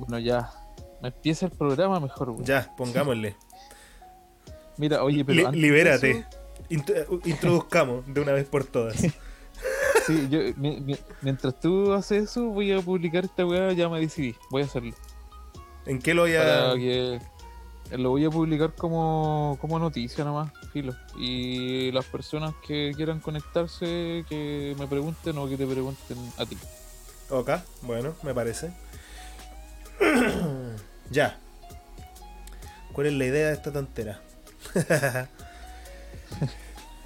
Bueno, ya. Empieza el programa mejor. Ya, pongámosle. Mira, oye, pero. libérate. introduzcamos de una vez por todas. sí, yo, mientras tú haces eso, voy a publicar esta weá, ya me decidí. Voy a hacerlo. ¿En qué lo voy a.? lo voy a publicar como, como noticia nomás, filo. Y las personas que quieran conectarse, que me pregunten o que te pregunten a ti. Ok, bueno, me parece. ya. ¿Cuál es la idea de esta tontera?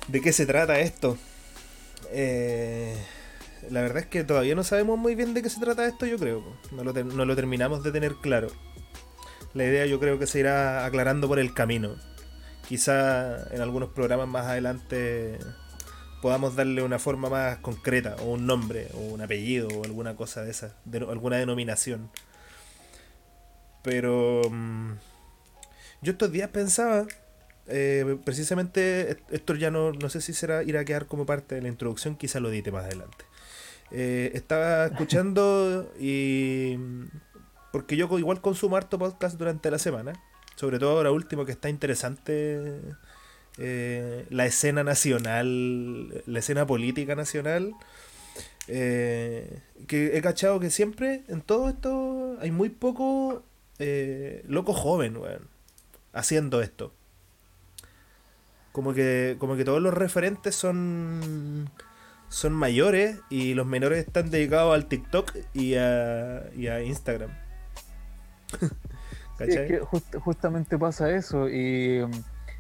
¿De qué se trata esto? Eh, la verdad es que todavía no sabemos muy bien de qué se trata esto, yo creo. No lo, no lo terminamos de tener claro. La idea yo creo que se irá aclarando por el camino. Quizá en algunos programas más adelante podamos darle una forma más concreta, o un nombre, o un apellido, o alguna cosa de esa, alguna denominación. Pero mm, yo estos días pensaba, eh, precisamente esto ya no, no sé si será ir a quedar como parte de la introducción, quizá lo edite más adelante. Eh, estaba escuchando y... Porque yo igual consumo harto podcast durante la semana. Sobre todo ahora último que está interesante eh, la escena nacional, la escena política nacional. que he cachado que siempre en todo esto hay muy poco loco joven, haciendo esto. Como que, como que todos los referentes son, son mayores y los menores están dedicados al TikTok y a, y a Instagram. que justamente pasa eso y,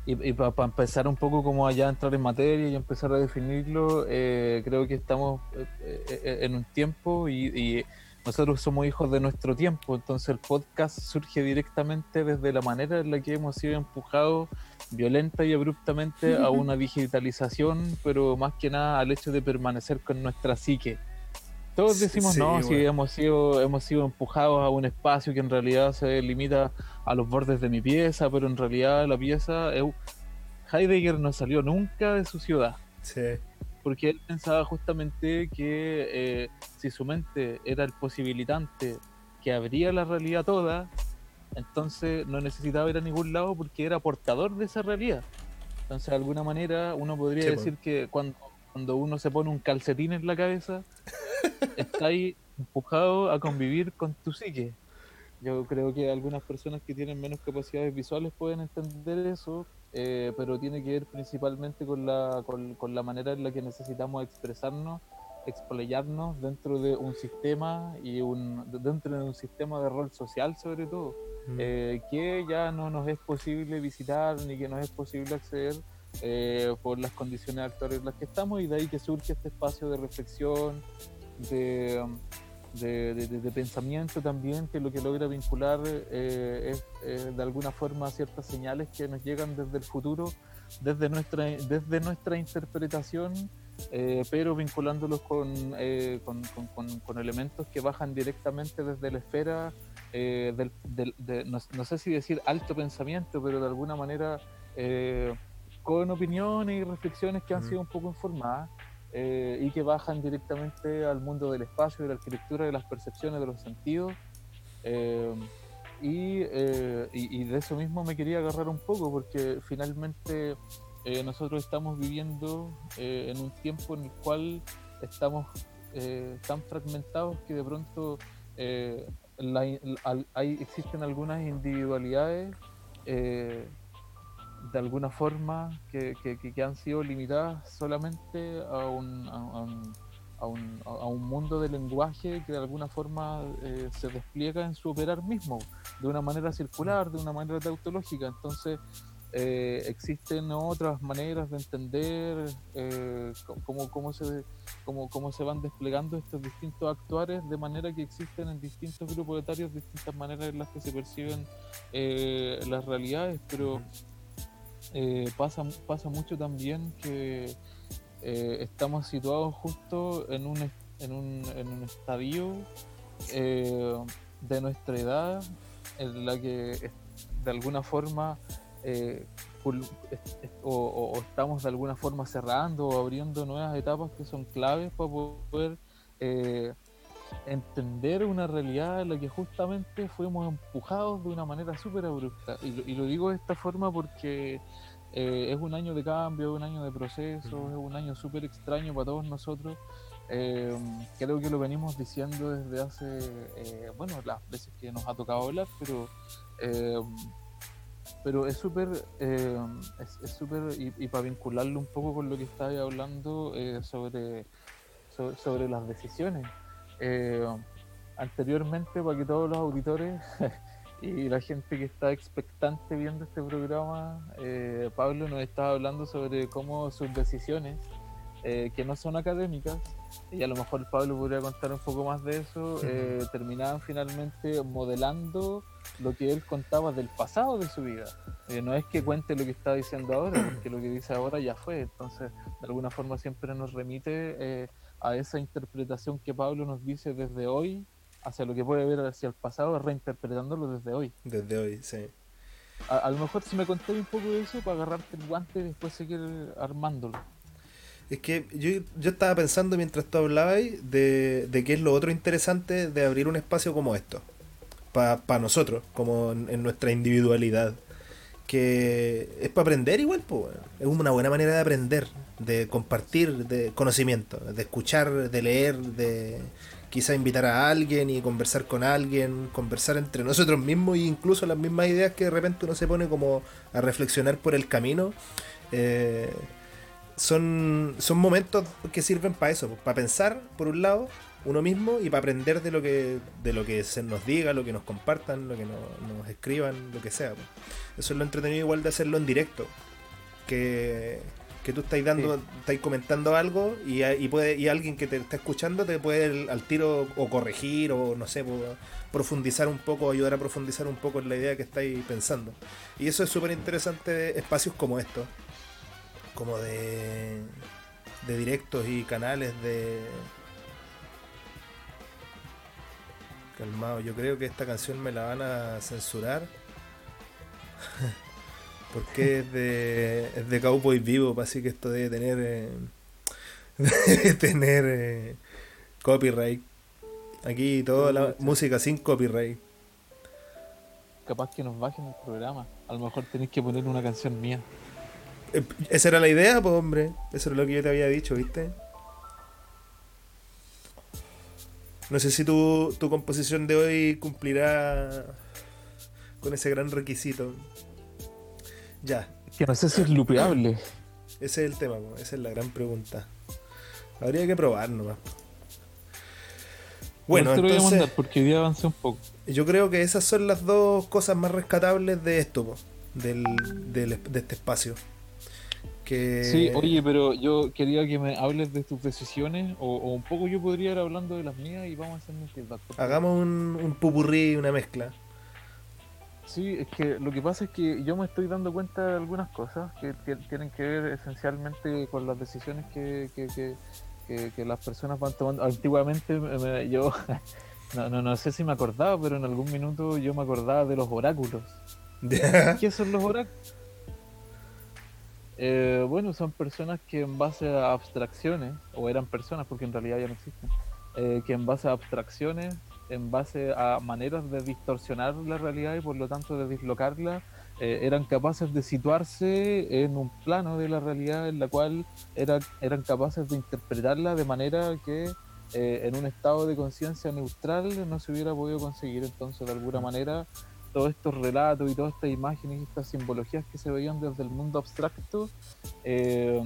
y, para empezar un poco como allá a entrar en materia y empezar a definirlo, eh, creo que estamos eh, eh, en un tiempo y nosotros somos hijos de nuestro tiempo, entonces el podcast surge directamente desde la manera en la que hemos sido empujados violenta y abruptamente a una digitalización, pero más que nada al hecho de permanecer con nuestra psique. Todos decimos, no, si hemos sido, hemos sido empujados a un espacio que en realidad se limita a los bordes de mi pieza, pero en realidad la pieza, Heidegger no salió nunca de su ciudad. Sí porque él pensaba justamente que eh, si su mente era el posibilitante que abría la realidad toda, entonces no necesitaba ir a ningún lado porque era portador de esa realidad. Entonces, de alguna manera, uno podría decir que cuando, cuando uno se pone un calcetín en la cabeza, está ahí empujado a convivir con tu psique. Yo creo que algunas personas que tienen menos capacidades visuales pueden entender eso, eh, pero tiene que ver principalmente con la, con, la manera en la que necesitamos expresarnos, explayarnos dentro de un sistema y un, dentro de un sistema de rol social sobre todo, mm. eh, que ya no nos es posible visitar ni que nos es posible acceder eh, por las condiciones actuales en las que estamos y de ahí que surge este espacio de reflexión, de de, pensamiento también, que lo que logra vincular eh, es eh, de alguna forma ciertas señales que nos llegan desde el futuro, desde nuestra, desde nuestra interpretación, eh, pero vinculándolos con, con, elementos que bajan directamente desde la esfera del, no, sé si decir alto pensamiento, pero de alguna manera con opiniones y reflexiones que han sido un poco informadas. Eh, y que bajan directamente al mundo del espacio, de la arquitectura, de las percepciones, de los sentidos. Eh, eh, y, y, de eso mismo me quería agarrar un poco, porque finalmente nosotros estamos viviendo en un tiempo en el cual estamos tan fragmentados que de pronto hay, existen algunas individualidades de alguna forma que, que, han sido limitadas solamente a un, a, un, a, un, mundo de lenguaje que de alguna forma eh, se despliega en su operar mismo, de una manera circular, de una manera tautológica. Entonces, eh, existen otras maneras de entender eh, cómo, cómo, se, cómo, cómo, se van desplegando estos distintos actuares, de manera que existen en distintos grupos etarios distintas maneras en las que se perciben las realidades, pero eh, pasa, pasa mucho también que eh, estamos situados justo en un, en un, en un estadio eh, de nuestra edad en la que de alguna forma o, estamos de alguna forma cerrando o abriendo nuevas etapas que son claves para poder entender una realidad en la que justamente fuimos empujados de una manera súper abrupta. Y lo, y lo, digo de esta forma porque eh, es un año de cambio, es un año de proceso, es un año súper extraño para todos nosotros. Eh, creo que lo venimos diciendo desde hace, eh, bueno, las veces que nos ha tocado hablar, pero pero es súper, es súper, y, y, para vincularlo un poco con lo que estaba hablando sobre, sobre, sobre, las decisiones. Anteriormente, para que todos los auditores y la gente que está expectante viendo este programa, eh, Pablo nos estaba hablando sobre cómo sus decisiones, eh, que no son académicas, y a lo mejor Pablo podría contar un poco más de eso, eh, terminaban finalmente modelando lo que él contaba del pasado de su vida. no es que cuente lo que está diciendo ahora, porque lo que dice ahora ya fue, entonces de alguna forma siempre nos remite a esa interpretación que Pablo nos dice desde hoy hacia lo que puede ver hacia el pasado, reinterpretándolo desde hoy. Desde hoy, sí. A, lo mejor si me conté un poco de eso para agarrarte el guante y después seguir armándolo. Es que yo, yo estaba pensando mientras tú hablabas de, de qué es lo otro interesante de abrir un espacio como esto, para nosotros, como en, nuestra individualidad, que es para aprender igual, pues, es una buena manera de aprender, de compartir de conocimiento, de escuchar, de leer, de, quizá invitar a alguien y conversar con alguien, conversar entre nosotros mismos e incluso las mismas ideas que de repente uno se pone como a reflexionar por el camino. Eh, son, son momentos que sirven para eso, para pensar por un lado uno mismo y para aprender de lo que de lo que se nos diga, lo que nos compartan, lo que nos, escriban, lo que sea. Eso es lo entretenido igual de hacerlo en directo. Que, que tú estáis dando, estáis comentando algo y, y, puede, y alguien que te está escuchando te puede al tiro o corregir o no sé, profundizar un poco, ayudar a profundizar un poco en la idea que estáis pensando. Y eso es súper interesante espacios como estos, como de, de directos y canales de... Calmado, yo creo que esta canción me la van a censurar. Porque es de, es de Cowboy Vivo, así que esto debe tener, eh, tener eh, copyright. Aquí toda la música sin copyright. Capaz que nos bajen el programa. A lo mejor tenéis que poner una canción mía. Eh, esa era la idea, pues hombre. Eso es lo que yo te había dicho, ¿viste? No sé si tu, tu composición de hoy cumplirá con ese gran requisito. Ya. Que no sé si es lupeable. Ese es el tema, esa es la gran pregunta. Habría que probar nomás. Bueno, entonces, porque hoy avancé un poco. Yo creo que esas son las dos cosas más rescatables de esto, del, de este espacio. Que... Sí, oye, pero yo quería que me hables de tus decisiones, o, un poco yo podría ir hablando de las mías y vamos a hacer un feedback. Hagamos un, un pupurrí, una mezcla. Sí, es que lo que pasa es que yo me estoy dando cuenta de algunas cosas que, tienen que ver esencialmente con las decisiones que, que, las personas van tomando. Antiguamente yo, no, no, no, sé si me acordaba, pero en algún minuto yo me acordaba de los oráculos. ¿Qué son los oráculos? Eh, bueno, son personas que en base a abstracciones, o eran personas porque en realidad ya no existen, eh, que en base a abstracciones en base a maneras de distorsionar la realidad y por lo tanto de dislocarla, eh, eran capaces de situarse en un plano de la realidad en la cual era, eran capaces de interpretarla de manera que eh, en un estado de conciencia neutral no se hubiera podido conseguir. Entonces, de alguna manera, todos estos relatos y todas estas imágenes y estas simbologías que se veían desde el mundo abstracto eh,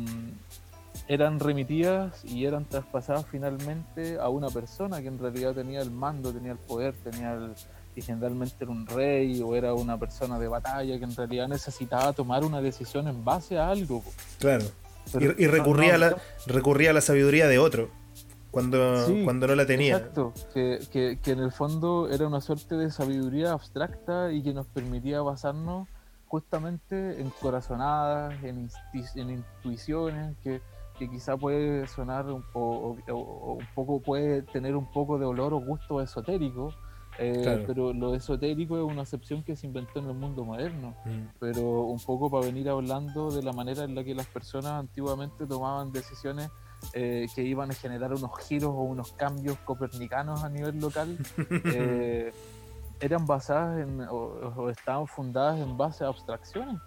eran remitidas y eran traspasadas finalmente a una persona que en realidad tenía el mando, tenía el poder, tenía el, y generalmente era un rey o era una persona de batalla que en realidad necesitaba tomar una decisión en base a algo. Claro. y, recurría, a la, recurría a la sabiduría de otro cuando, cuando no la tenía. Exacto, que, que, que, en el fondo era una suerte de sabiduría abstracta y que nos permitía basarnos justamente en corazonadas, en, en intuiciones, que que quizá puede sonar un, o, un poco, puede tener un poco de olor o gusto esotérico, eh, pero lo esotérico es una acepción que se inventó en el mundo moderno, mm. pero un poco para venir hablando de la manera en la que las personas antiguamente tomaban decisiones eh, que iban a generar unos giros o unos cambios copernicanos a nivel local, eh, eran basadas en, o, estaban fundadas en base a abstracciones.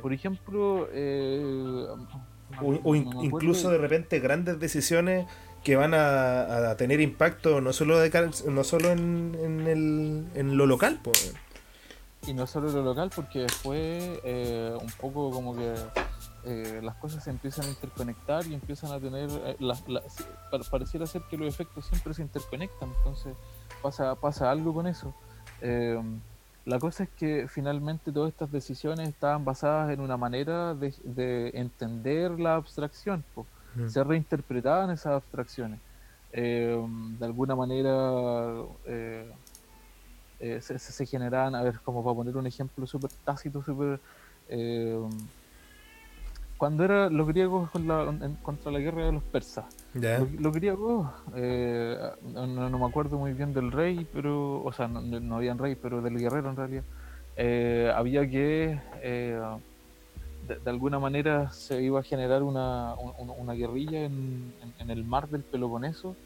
Por ejemplo, o, incluso de repente grandes decisiones que van a, tener impacto no solo de no solo en, en, el, en lo local pues. y no solo en lo local porque después eh, un poco como que eh, las cosas se empiezan a interconectar y empiezan a tener eh, pareciera ser que los efectos siempre se interconectan entonces pasa pasa algo con eso la cosa es que finalmente todas estas decisiones estaban basadas en una manera de, de entender la abstracción. Pues se reinterpretaban esas abstracciones. Eh, de alguna manera eh, eh, se, se, generaban, a ver, como para poner un ejemplo súper tácito, súper... cuando eran los griegos contra la guerra de los persas, los, griegos, no, me acuerdo muy bien del rey, pero, o sea, no, no habían rey, pero del guerrero en realidad, había que de, alguna manera se iba a generar una, una, guerrilla en, en, el mar del Peloponeso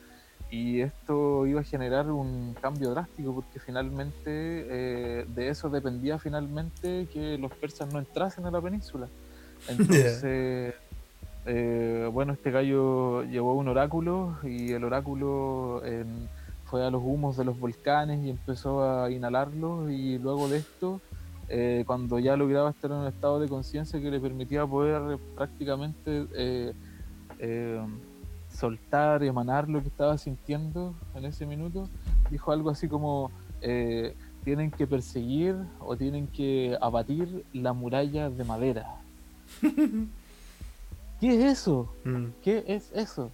y esto iba a generar un cambio drástico porque finalmente eh, de eso dependía finalmente que los persas no entrasen a la península. Entonces, eh, bueno, este gallo llevó un oráculo y el oráculo fue a los humos de los volcanes y empezó a inhalarlos y luego de esto eh, cuando ya lograba estar en un estado de conciencia que le permitía poder prácticamente eh, soltar, emanar lo que estaba sintiendo en ese minuto, dijo algo así como tienen que perseguir o tienen que abatir la muralla de madera. ¿Qué es eso? Mm. ¿Qué es eso?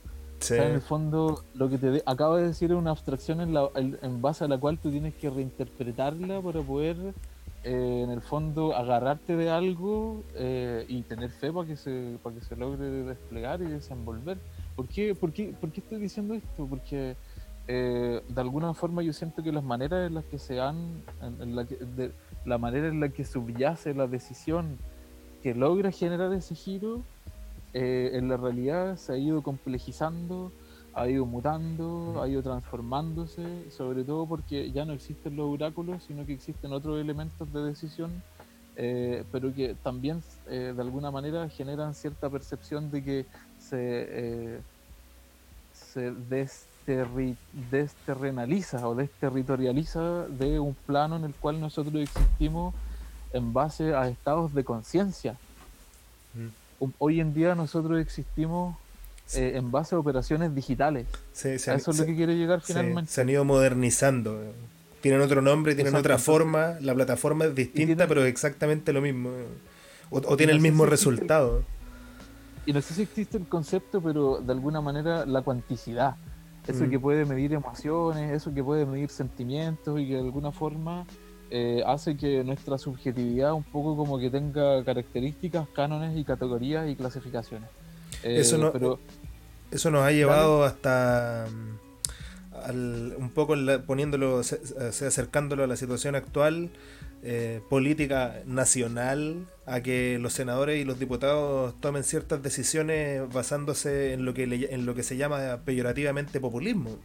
en el fondo, lo que te acabo de decir es una abstracción en, en base a la cual tú tienes que reinterpretarla para poder eh, en el fondo agarrarte de algo eh, y tener fe para que se para que se logre desplegar y desenvolver. ¿Por qué, por qué, por qué estoy diciendo esto? Porque eh, de alguna forma yo siento que las maneras en las que se han, en, la, de, la manera en la que subyace la decisión que logra generar ese giro, en la realidad se ha ido complejizando ha ido mutando, ha ido transformándose, sobre todo porque ya no existen los oráculos, sino que existen otros elementos de decisión, eh, pero que también eh, de alguna manera generan cierta percepción de que se, eh, se desterrenaliza o desterritorializa de un plano en el cual nosotros existimos en base a estados de conciencia. Mm. Hoy en día nosotros existimos eh, en base a operaciones digitales. eso es lo que quiere llegar finalmente. se han ido modernizando. Tienen otro nombre, tienen otra forma, la plataforma es distinta, pero exactamente lo mismo. O, tiene el mismo resultado. y no sé si existe el concepto, pero de alguna manera la cuanticidad. Eso mm. que puede medir emociones, eso que puede medir sentimientos y que de alguna forma eh, hace que nuestra subjetividad un poco como que tenga características, cánones y categorías y clasificaciones eso, no, pero, eso nos ha llevado hasta mm, un poco poniéndolo, acercándolo a la situación actual eh, política nacional, a que los senadores y los diputados tomen ciertas decisiones basándose en lo que, en lo que se llama peyorativamente populismo,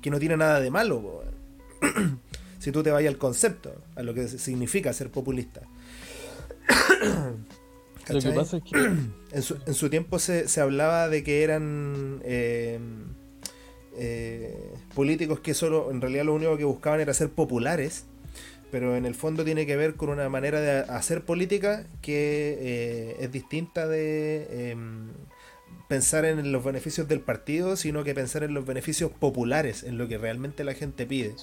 que no tiene nada de malo. si tú te vayas al concepto, a lo que significa ser populista. Lo que pasa es que. En su, en su tiempo se, se, hablaba de que eran eh, eh, políticos que solo, en realidad, lo único que buscaban era ser populares, pero en el fondo tiene que ver con una manera de hacer política que eh, es distinta de em, pensar en los beneficios del partido, sino que pensar en los beneficios populares, en lo que realmente la gente pide.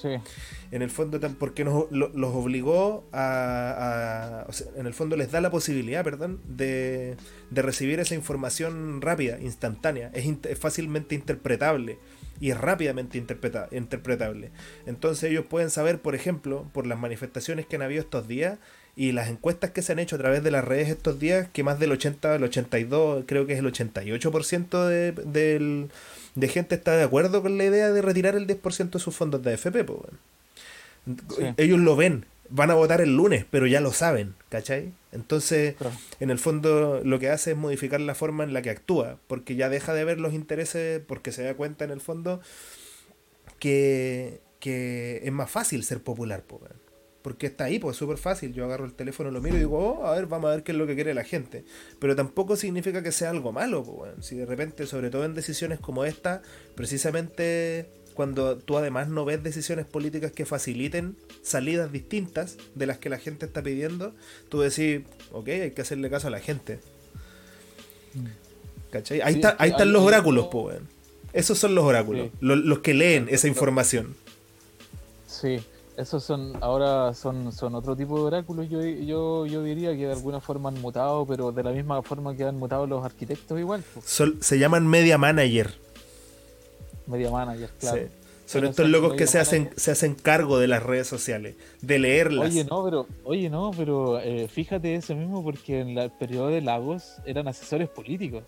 En el fondo, porque nos, los obligó a, en el fondo les da la posibilidad, perdón, de, de recibir esa información rápida, instantánea, es, es fácilmente interpretable y es rápidamente interpreta, interpretable. Entonces ellos pueden saber, por ejemplo, por las manifestaciones que han habido estos días, y las encuestas que se han hecho a través de las redes estos días, que más del 80, el 82, creo que es el 88% de, del, de gente está de acuerdo con la idea de retirar el 10% de sus fondos de AFP. Ellos lo ven, van a votar el lunes, pero ya lo saben, ¿cachai? Entonces, Claro. en el fondo, lo que hace es modificar la forma en la que actúa, porque ya deja de ver los intereses, porque se da cuenta en el fondo que, que es más fácil ser popular, po, weón. Porque está ahí, pues es súper fácil. Yo agarro el teléfono, lo miro y digo, oh, a ver, vamos a ver qué es lo que quiere la gente. Pero tampoco significa que sea algo malo, weón. si de repente, sobre todo en decisiones como esta, precisamente cuando tú además no ves decisiones políticas que faciliten salidas distintas de las que la gente está pidiendo, tú decís, ok, hay que hacerle caso a la gente. ¿Cachai? Ahí, Sí, está, ahí están los oráculos, weón. Esos son los oráculos, Sí. los, que leen esa información. Sí, esos son, ahora son, son otro tipo de oráculos, yo, yo, yo diría que de alguna forma han mutado, pero de la misma forma que han mutado los arquitectos igual, pues, Sol- se llaman media manager. media manager, claro. Sí. Son Pero estos locos que se hacen, manager. se hacen cargo de las redes sociales, de leerlas. Oye, no, pero, oye, no, pero eh, fíjate eso mismo porque en la- el periodo de Lagos eran asesores políticos.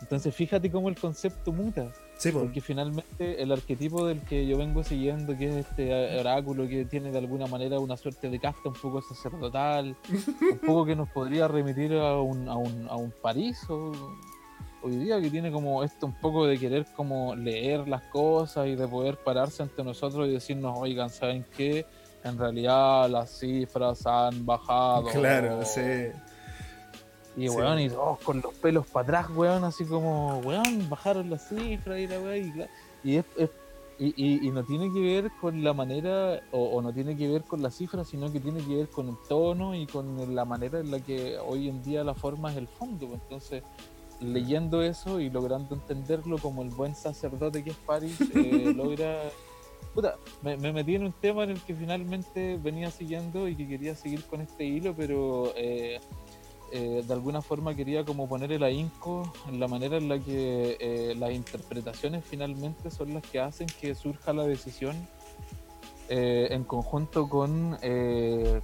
Entonces fíjate cómo el concepto muta. Sí. Porque finalmente el arquetipo del que yo vengo siguiendo, que es este oráculo que tiene de alguna manera una suerte de casta un poco sacerdotal, un poco que nos podría remitir a un, a un, a un París o- hoy día, que tiene como esto un poco de querer como leer las cosas y de poder pararse ante nosotros y decirnos, oigan, ¿saben qué? En realidad las cifras han bajado. Claro, sí. Y Sí. weón, y todos con los pelos para atrás, weón, así como, weón, bajaron las cifras y la weón. Y, es- es- y, y- y no tiene que ver con la manera, o, o no tiene que ver con las cifras, sino que tiene que ver con el tono y con la manera en la que hoy en día la forma es el fondo. pues. Entonces, leyendo eso y logrando entenderlo como el buen sacerdote que es Paris, eh, logra. Puta, me, me metí en un tema en el que finalmente venía siguiendo y que quería seguir con este hilo, pero eh, eh, de alguna forma quería como poner el ahínco en la manera en la que eh, las interpretaciones finalmente son las que hacen que surja la decisión eh, en conjunto con,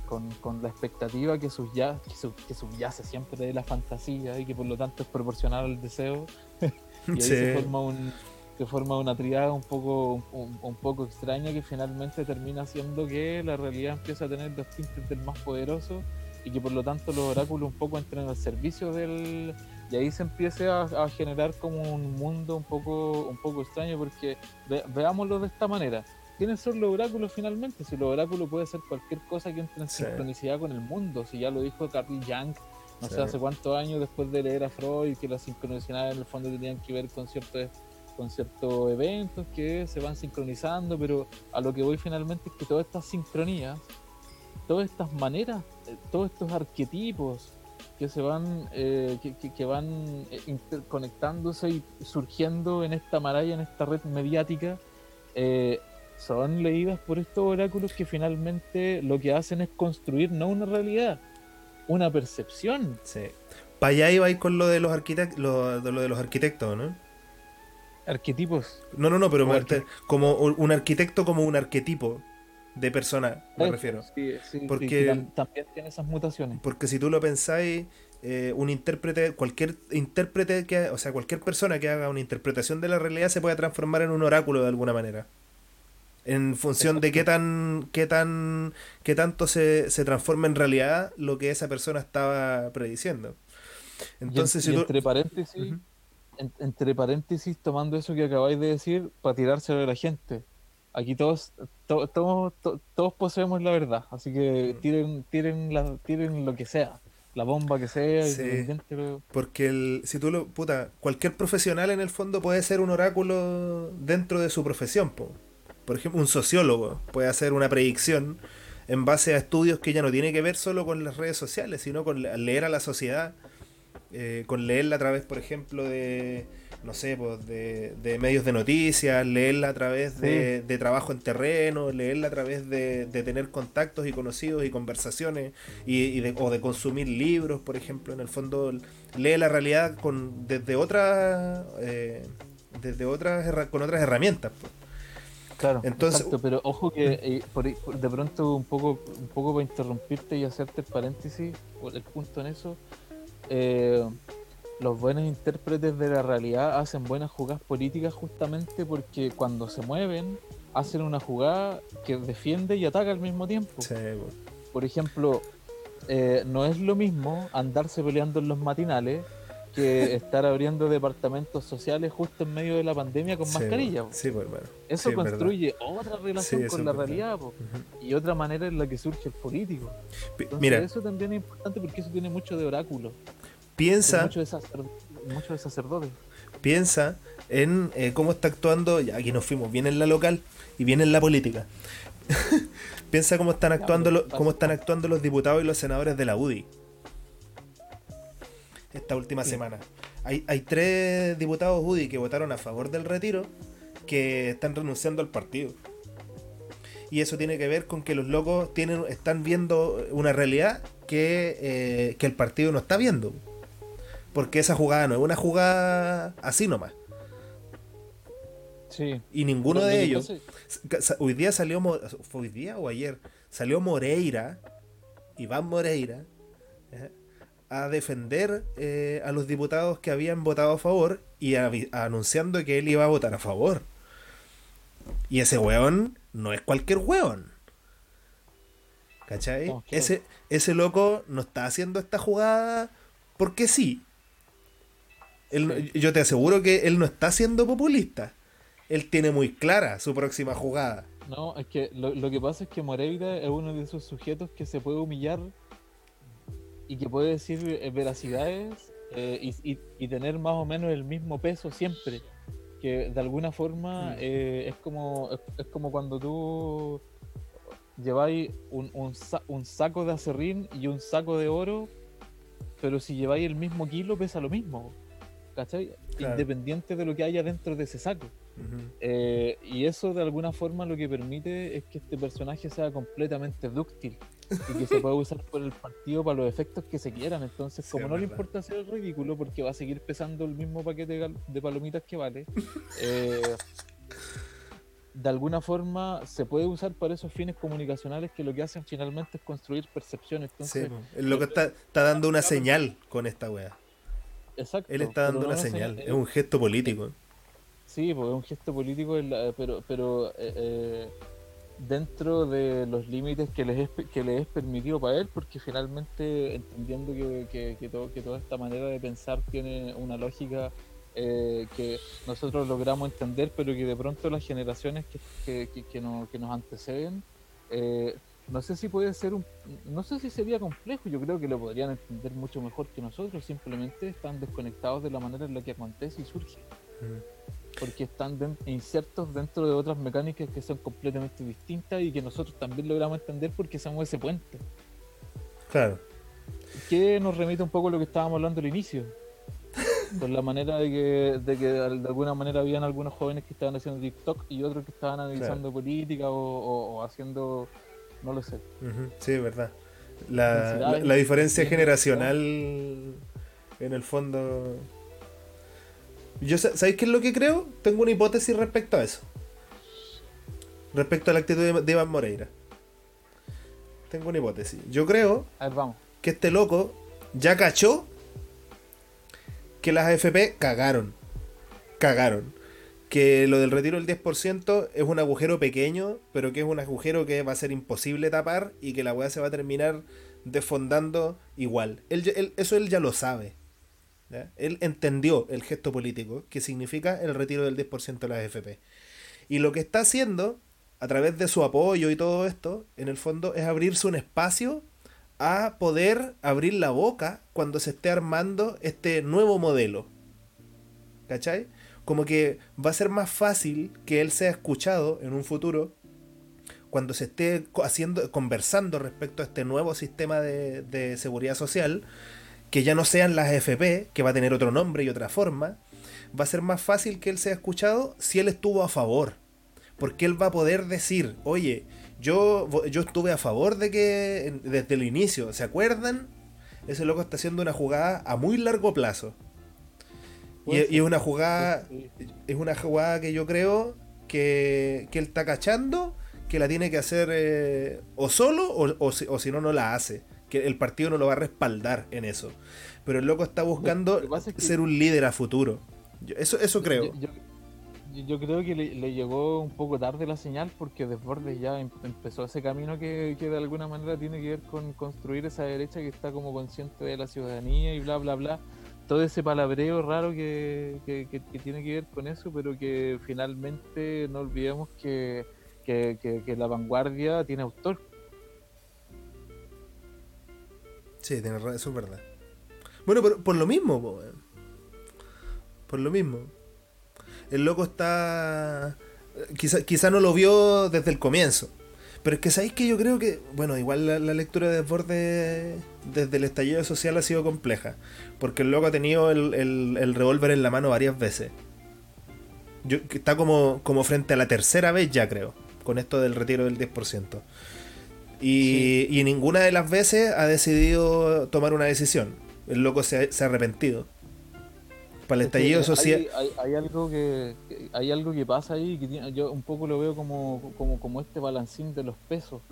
con, con la expectativa que, subya- que, sub- que subyace siempre de la fantasía y que por lo tanto es proporcional al deseo y ahí Sí. se forma un se forma una triada un poco un, un poco extraña que finalmente termina haciendo que la realidad empieza a tener los tintes del más poderoso y que por lo tanto los oráculos un poco entren al servicio del y ahí se empiece a, a generar como un mundo un poco un poco extraño porque ve- veámoslo de esta manera ¿Quiénes son los oráculos finalmente? Si los oráculos puede ser cualquier cosa que entre en Sí. sincronicidad con el mundo, si ya lo dijo Carl Jung, no Sí. sé hace cuántos años después de leer a Freud, que las sincronicidades en el fondo tenían que ver con ciertos con ciertos eventos que se van sincronizando, pero a lo que voy finalmente es que todas estas sincronías, todas estas maneras, eh, todos estos arquetipos que se van, eh, que, que- que van eh, interconectándose y surgiendo en esta maralla, en esta red mediática, eh, son leídas por estos oráculos que finalmente lo que hacen es construir no una realidad, una percepción. Sí. Para allá iba a ir con lo de los arquitectos, lo, de lo de los arquitectos, ¿no? Arquetipos. No, no, no, pero Como un arquitecto como un arquetipo de persona, me refiero. sí, sí, Porque- que tam- también tiene esas mutaciones. Porque si tú lo pensáis, eh, un intérprete, cualquier intérprete que, o sea, cualquier persona que haga una interpretación de la realidad se puede transformar en un oráculo de alguna manera. En función de qué tan, qué tan, qué tanto se, se transforma en realidad lo que esa persona estaba prediciendo. Entonces, y, en- si y tú, entre paréntesis, en- entre paréntesis, tomando eso que acabáis de decir, para tirárselo a la gente. Aquí todos, to- todos, to- todos poseemos la verdad, así que Mm. tiren, tiren, la, tiren lo que sea, la bomba que sea, Sí. lo- Porque el, si tú lo, puta, cualquier profesional en el fondo puede ser un oráculo dentro de su profesión, po. Por ejemplo, un sociólogo puede hacer una predicción en base a estudios que ya no tiene que ver solo con las redes sociales, sino con le- leer a la sociedad, eh, con leerla a través, por ejemplo, de, no sé, pues, de, de medios de noticias, leerla a través de, de trabajo en terreno, leerla a través de, de tener contactos y conocidos y conversaciones, y, y de, o de consumir libros, por ejemplo, en el fondo lee la realidad con desde otras eh, desde otras con otras herramientas pues. Claro, Entonces- exacto, pero ojo que eh, por de pronto un poco, un poco para interrumpirte y hacerte el paréntesis, el punto en eso, eh, los buenos intérpretes de la realidad hacen buenas jugadas políticas justamente porque cuando se mueven hacen una jugada que defiende y ataca al mismo tiempo. Sí, pues. por ejemplo, eh, no es lo mismo andarse peleando en los matinales que estar abriendo departamentos sociales justo en medio de la pandemia con Sí, mascarilla. po. Sí, pues, hermano. Eso Sí, es verdad. construye otra relación Sí, con la realidad po. Y otra manera en la que surge el político. Entonces, Mira, eso también es importante porque eso tiene mucho de oráculo, piensa, mucho de, sacer- mucho de sacerdote. piensa en eh, cómo está actuando, ya aquí nos fuimos, bien en la local y bien en la política. piensa cómo están actuando pero lo- cómo están actuando los diputados y los senadores de la UDI esta última Sí. semana. Hay, hay tres diputados UDI que votaron a favor del retiro que están renunciando al partido. Y eso tiene que ver con que los locos tienen, están viendo una realidad que, eh, que el partido no está viendo. Porque esa jugada no es una jugada así nomás. Sí. Y ninguno de ellos. Hoy día salió. ¿Fue hoy día o ayer? Salió Moreira, Iván Moreira, ¿eh? a defender eh, a los diputados que habían votado a favor y anunciando que él iba a votar a favor. Y ese weón no es cualquier weón. ¿Cachai? Ese, ese loco no está haciendo esta jugada porque sí. Él- Yo te aseguro que él no está siendo populista. Él tiene muy clara su próxima jugada. No, es que lo, lo que pasa es que Moreira es uno de esos sujetos que se puede humillar y que puede decir eh, veracidades eh, y, y- y tener más o menos el mismo peso siempre. Que de alguna forma Mm. eh, es, como, es, es como cuando tú lleváis un, un, un saco de acerrín y un saco de oro, pero si lleváis el mismo kilo pesa lo mismo. ¿Cachai? Claro. Independiente de lo que haya dentro de ese saco. Eh, y eso de alguna forma lo que permite es que este personaje sea completamente dúctil y que se pueda usar por el partido para los efectos que se quieran. Entonces, Sí, como no le importa hacer el ridículo porque va a seguir pesando el mismo paquete de, palomitas que vale, eh, de alguna forma se puede usar para esos fines comunicacionales que lo que hacen finalmente es construir percepciones. Sí, Entonces, po. el loco está, está dando una señal con esta wea. Exacto. Él está dando no una señal. Es un gesto político. Sí, pues es un gesto político, pero, pero eh, eh, dentro de los límites que les, es, que les es permitido para él, porque finalmente entendiendo que, que, que todo- que toda esta manera de pensar tiene una lógica eh, que nosotros logramos entender, pero que de pronto las generaciones que, que, que- que nos, anteceden, eh, no sé si puede ser un, no sé si sería complejo, yo creo que lo podrían entender mucho mejor que nosotros, simplemente están desconectados de la manera en la que acontece y surge porque están insertos dentro de otras mecánicas que son completamente distintas y que nosotros también logramos entender porque somos ese puente. Claro. Que nos remite un poco a lo que estábamos hablando al inicio. Con la manera de que, de que de alguna manera habían algunos jóvenes que estaban haciendo TikTok y otros que estaban analizando política o, o- o haciendo, no lo sé. Sí, es verdad. La, la, diferencia generacional en el fondo. Yo, sa- ¿Sabéis qué es lo que creo? Tengo una hipótesis respecto a eso. Respecto a la actitud de, de Iván Moreira. Tengo una hipótesis. Yo creo A ver, vamos. que este loco ya cachó que las AFP cagaron. Cagaron. Que lo del retiro del 10% es un agujero pequeño, pero que es un agujero que va a ser imposible tapar y que la weá se va a terminar desfondando igual. Él, él- eso él ya lo sabe. Él entendió el gesto político que significa el retiro del 10% de las AFP. Y lo que está haciendo, a través de su apoyo y todo esto, en el fondo es abrirse un espacio a poder abrir la boca cuando se esté armando este nuevo modelo. ¿Cachai? Como que va a ser más fácil que él sea escuchado en un futuro cuando se esté haciendo, conversando respecto a este nuevo sistema de, de seguridad social, que ya no sean las AFP, que va a tener otro nombre y otra forma, va a ser más fácil que él sea escuchado si él estuvo a favor. Porque él va a poder decir, oye, yo, yo estuve a favor de que desde el inicio, ¿se acuerdan? Ese loco está haciendo una jugada a muy largo plazo. Y, y es una jugada, es una jugada que yo creo que, que él está cachando, que la tiene que hacer eh, o solo o, o si, o si no, no la hace. Que el partido no lo va a respaldar en eso. Pero el loco está buscando es que- ser un líder a futuro. Yo- eso, eso creo. Yo, yo- yo creo que le, llegó un poco tarde la señal porque Desbordes ya em, empezó ese camino que, que, de alguna manera tiene que ver con construir esa derecha que está como consciente de la ciudadanía y bla, bla, bla. Todo ese palabreo raro que, que tiene que ver con eso, pero que finalmente no olvidemos que, la vanguardia tiene autor. Sí, tiene eso es verdad. Bueno, por, por lo mismo, por lo mismo el loco está... Quizá, quizá no lo vio desde el comienzo. Pero es que sabéis que yo creo que, bueno, igual la, lectura de Desbordes desde el estallido social ha sido compleja. Porque el loco ha tenido el, el, revólver en la mano varias veces. Yo, está como, como frente a la tercera vez ya, creo. Con esto del retiro del 10%. Y, y ninguna de las veces ha decidido tomar una decisión. El loco se se ha arrepentido para el estallido social. Hay, algo que, hay algo que pasa ahí que yo un poco lo veo como, como, como este balancín de los pesos.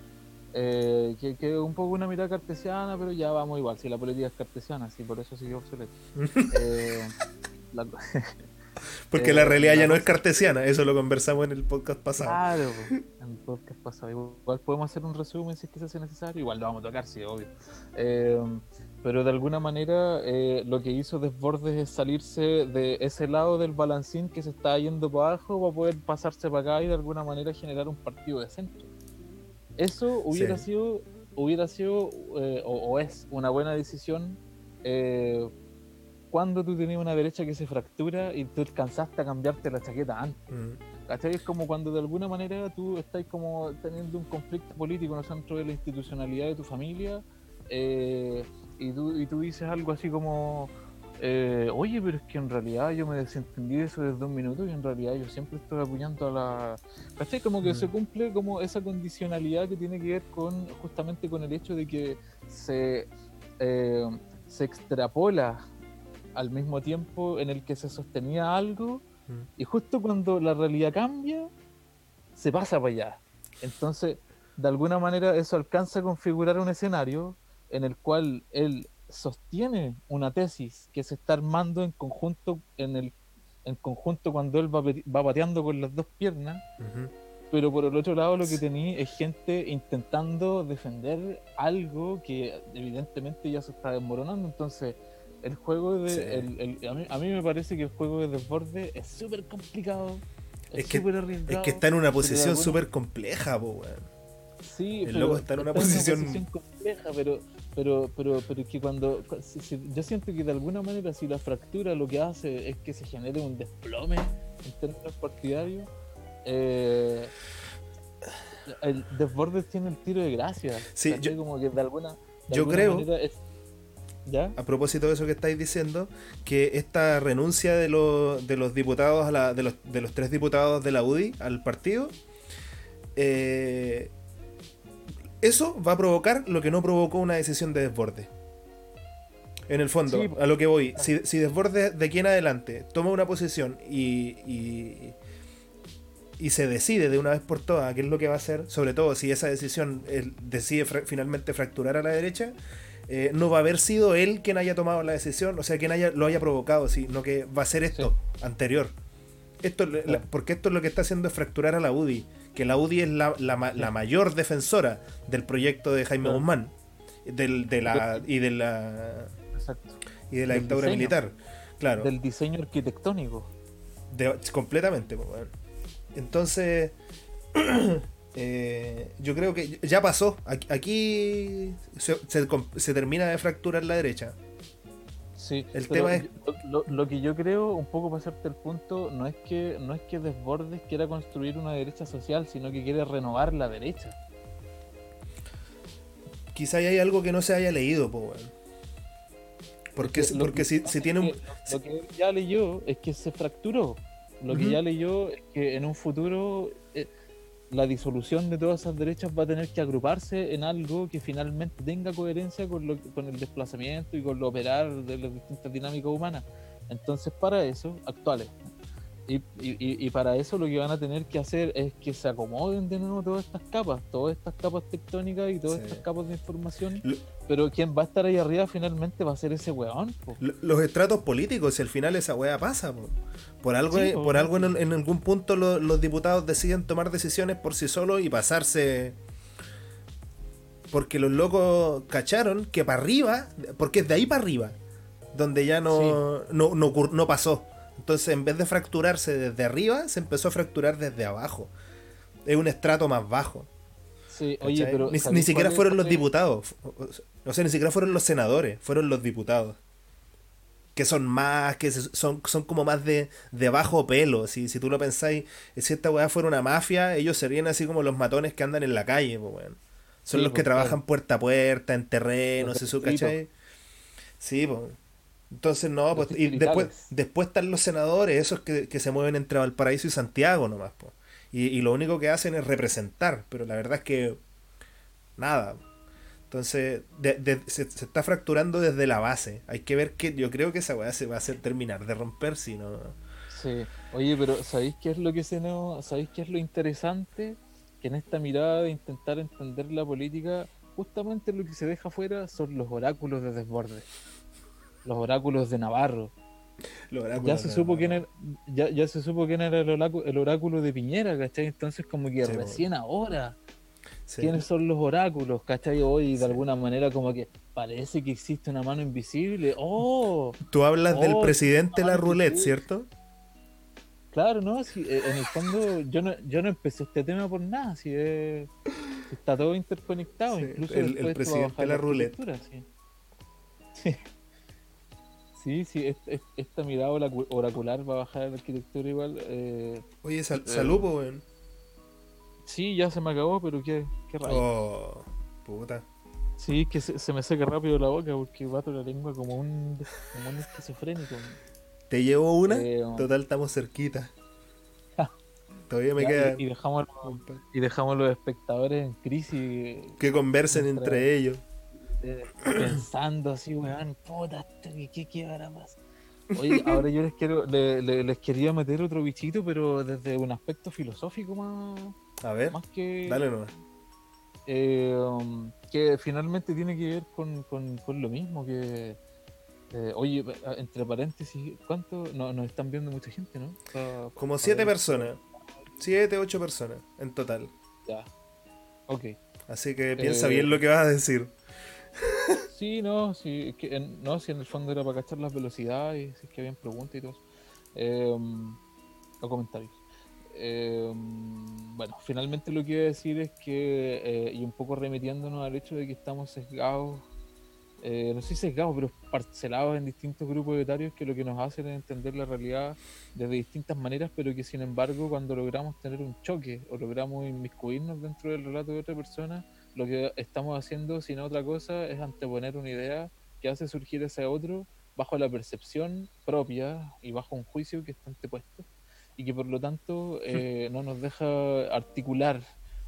Eh, que, es un poco una mirada cartesiana, pero ya vamos igual. Si la política es cartesiana, sí, por eso sigue obsoleto. eh, Porque la eh, realidad ya no es cartesiana, eso lo conversamos en el podcast pasado. Claro, en el podcast pasado. Igual podemos hacer un resumen si es que se hace necesario, igual lo vamos a tocar, sí, obvio. Eh, pero de alguna manera eh, lo que hizo Desbordes es salirse de ese lado del balancín que se está yendo para abajo para poder pasarse para acá y de alguna manera generar un partido de centro. Eso hubiera sido, hubiera sido o, es una buena decisión cuando tú tenías una derecha que se fractura y tú alcanzaste a cambiarte la chaqueta antes. Mm. Es como cuando de alguna manera tú estás como teniendo un conflicto político en el centro de la institucionalidad de tu familia eh, y, tú, y tú dices algo así como, eh, oye, pero es que en realidad yo me desentendí de eso desde un minuto y en realidad yo siempre estoy apoyando a la... ¿Cachai? Como que se mm. cumple como esa condicionalidad que tiene que ver con justamente con el hecho de que se, eh, se extrapola al mismo tiempo en el que se sostenía algo mm. y justo cuando la realidad cambia, se pasa para allá. Entonces, de alguna manera eso alcanza a configurar un escenario en el cual él sostiene una tesis que se está armando en conjunto en el en conjunto cuando él va, va pateando con las dos piernas pero por el otro lado lo que tenía es gente intentando defender algo que evidentemente ya se está desmoronando entonces el juego de. El, a, mí, me parece que el juego de desborde es súper complicado. Es, que, es que está en una posición súper compleja, po, Sí, el loco está en una posición... compleja, pero, pero, pero, pero es que cuando. yo siento que de alguna manera, si la fractura lo que hace es que se genere un desplome en términos partidarios, eh, el desborde tiene el tiro de gracia. Sí, yo, como que de alguna. yo creo. A propósito de eso que estáis diciendo, que esta renuncia de, los, de los diputados, de, los, de los tres diputados de la UDI al partido, eh, eso va a provocar lo que no provocó una decisión de desborde. En el fondo, a lo que voy, si, si, desborde de aquí en adelante toma una posición y, y, y, se decide de una vez por todas qué es lo que va a hacer, sobre todo si esa decisión decide finalmente fracturar a la derecha, eh, no va a haber sido él quien haya tomado la decisión, o sea, quien haya, lo haya provocado, sino que va a ser esto, anterior. Esto, porque esto es lo que está haciendo es fracturar a la UDI, que la UDI es la, mayor defensora del proyecto de Jaime Guzmán del, de la, y de la y de la dictadura militar. Claro. Del diseño arquitectónico. completamente. Entonces, Eh, yo creo que ya pasó. Aquí se, termina de fracturar la derecha. Sí, el tema es. Lo, que yo creo, un poco para hacerte el punto, no es que no es que Desbordes quiera construir una derecha social, sino que quiere renovar la derecha. Quizá hay algo que no se haya leído, Porque, porque si, tiene un. Lo que ya leyó es que se fracturó. Lo que ya leyó es que en un futuro. Eh, la disolución de todas esas derechas va a tener que agruparse en algo que finalmente tenga coherencia con, lo, con el desplazamiento y con lo operar de las distintas dinámicas humanas. Entonces, para eso, actuales, Y, y, y, para eso lo que van a tener que hacer es que se acomoden de nuevo todas estas capas, todas estas capas tectónicas y todas estas capas de información. pero quien va a estar ahí arriba finalmente va a ser ese weón. Los estratos políticos, si al final esa weá pasa. Por algo, por algo en, algún punto los diputados deciden tomar decisiones por sí solos y pasarse. Porque los locos cacharon que para arriba, porque es de ahí para arriba, donde ya no, no, no, no pasó. Entonces, en vez de fracturarse desde arriba, se empezó a fracturar desde abajo. Es un estrato más bajo. Sí, oye, pero. Ni, siquiera fueron los diputados. O sea, ni siquiera fueron los senadores, fueron los diputados. Que son más, que son, son como más de, de bajo pelo. Si, si tú lo pensáis, si esta weá fuera una mafia, ellos serían así como los matones que andan en la calle, pues, Son los que pues, trabajan puerta a puerta, en terreno, se su, ¿cachai? Sí, pues. Entonces, no, pues, y después, después están los senadores, esos que, se mueven entre Valparaíso y Santiago nomás, pues. Y, lo único que hacen es representar, pero la verdad es que nada. Entonces, se, está fracturando desde la base. Hay que ver que yo creo que esa weá se va a hacer terminar de romper si no. Sí, oye, pero ¿sabéis qué es lo que se no, ¿sabéis qué es lo interesante? Que en esta mirada de intentar entender la política, justamente lo que se deja afuera son los oráculos de desborde los oráculos de Navarro. ya se supo quién era, ya, ya, se supo quién era el oráculo, el oráculo de Piñera, ¿cachai? Entonces como que recién ahora quiénes son los oráculos, ¿cachai? Hoy de alguna manera como que parece que existe una mano invisible. ¡Oh! Tú hablas del oh, presidente de la roulette, ¿cierto? Claro, no, si, eh, en el fondo yo no, yo no empecé este tema por nada, si, está todo interconectado, incluso el, presidente de la roulette. Sí. Sí, sí, esta mirada oracular va a bajar la arquitectura igual. Eh, Oye, sal, eh, salud, weón. Sí, ya se me acabó, pero qué, qué raro. Oh, puta. Sí, que se, me seca rápido la boca porque bato la lengua como un, como un esquizofrénico. ¿Te llevo una? Eh, Total, estamos cerquita. Todavía me queda. Y, dejamos, y dejamos los espectadores en crisis. Que conversen entre ellos pensando así, weón, puta, ¿qué, qué más? Oye, ahora yo les quiero, les quería meter otro bichito, pero desde un aspecto filosófico más. A ver, más que. Dale nomás. Eh, um, que finalmente tiene que ver con, con, con lo mismo, que. Eh, oye, entre paréntesis, ¿cuánto? No, nos están viendo mucha gente, ¿no? Como siete personas. Siete, ocho personas en total. Ya. Ok. Así que piensa eh, bien lo que vas a decir. Sí, no, sí, que no, si en el fondo era para cachar las velocidades, si es que habían preguntas y todo eso. Em, o comentarios. Em, bueno, finalmente lo que iba a decir es que, eh, y un poco remitiéndonos al hecho de que estamos sesgados, eh, no sé sesgados, pero parcelados en distintos grupos etarios que lo que nos hacen es entender la realidad desde distintas maneras, pero que sin embargo cuando logramos tener un choque o logramos inmiscuirnos dentro del relato de otra persona, lo que estamos haciendo, sin otra cosa, es anteponer una idea que hace surgir ese otro bajo la percepción propia y bajo un juicio que está antepuesto y que por lo tanto eh, no nos deja articular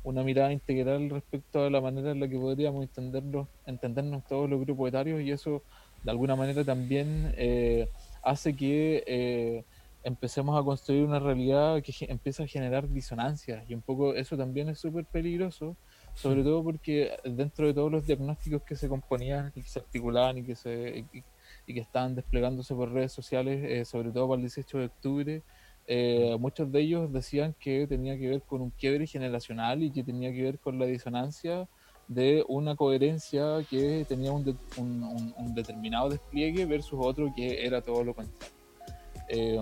una mirada integral respecto a la manera en la que podríamos entenderlo, entendernos todos los grupos etarios y eso de alguna manera también eh, hace que eh, empecemos a construir una realidad que empieza a generar disonancias y un poco eso también es súper peligroso sobre todo porque dentro de todos los diagnósticos que se componían y que se articulaban y que se y, que estaban desplegándose por redes sociales, eh, sobre todo para el 18 de octubre, eh, muchos de ellos decían que tenía que ver con un quiebre generacional y que tenía que ver con la disonancia de una coherencia que tenía un, un, determinado despliegue versus otro que era todo lo contrario. Eh,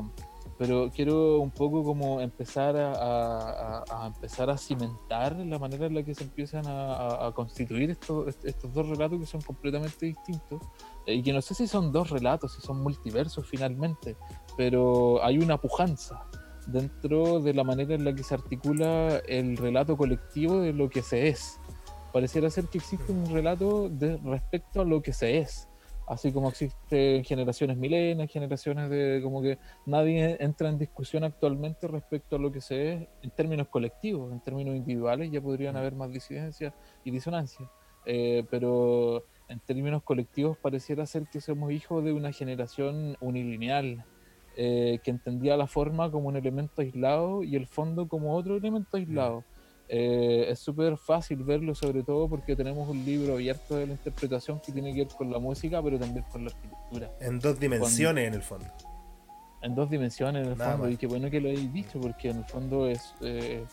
pero quiero un poco como empezar a, empezar a cimentar la manera en la que se empiezan a, constituir estos, estos dos relatos que son completamente distintos. Eh, y que no sé si son dos relatos, si son multiversos finalmente, pero hay una pujanza dentro de la manera en la que se articula el relato colectivo de lo que se es. Pareciera ser que existe un relato de respecto a lo que se es así como existen generaciones milenias, generaciones de como que nadie entra en discusión actualmente respecto a lo que se es en términos colectivos, en términos individuales ya podrían haber más disidencias y disonancias, eh, pero en términos colectivos pareciera ser que somos hijos de una generación unilineal, eh, que entendía la forma como un elemento aislado y el fondo como otro elemento aislado. Eh, es súper fácil verlo, sobre todo porque tenemos un libro abierto de la interpretación que tiene que ver con la música, pero también con la arquitectura. En dos dimensiones, en el fondo. En dos dimensiones, en el fondo. Y qué bueno que lo hayáis dicho, porque en el fondo es eh,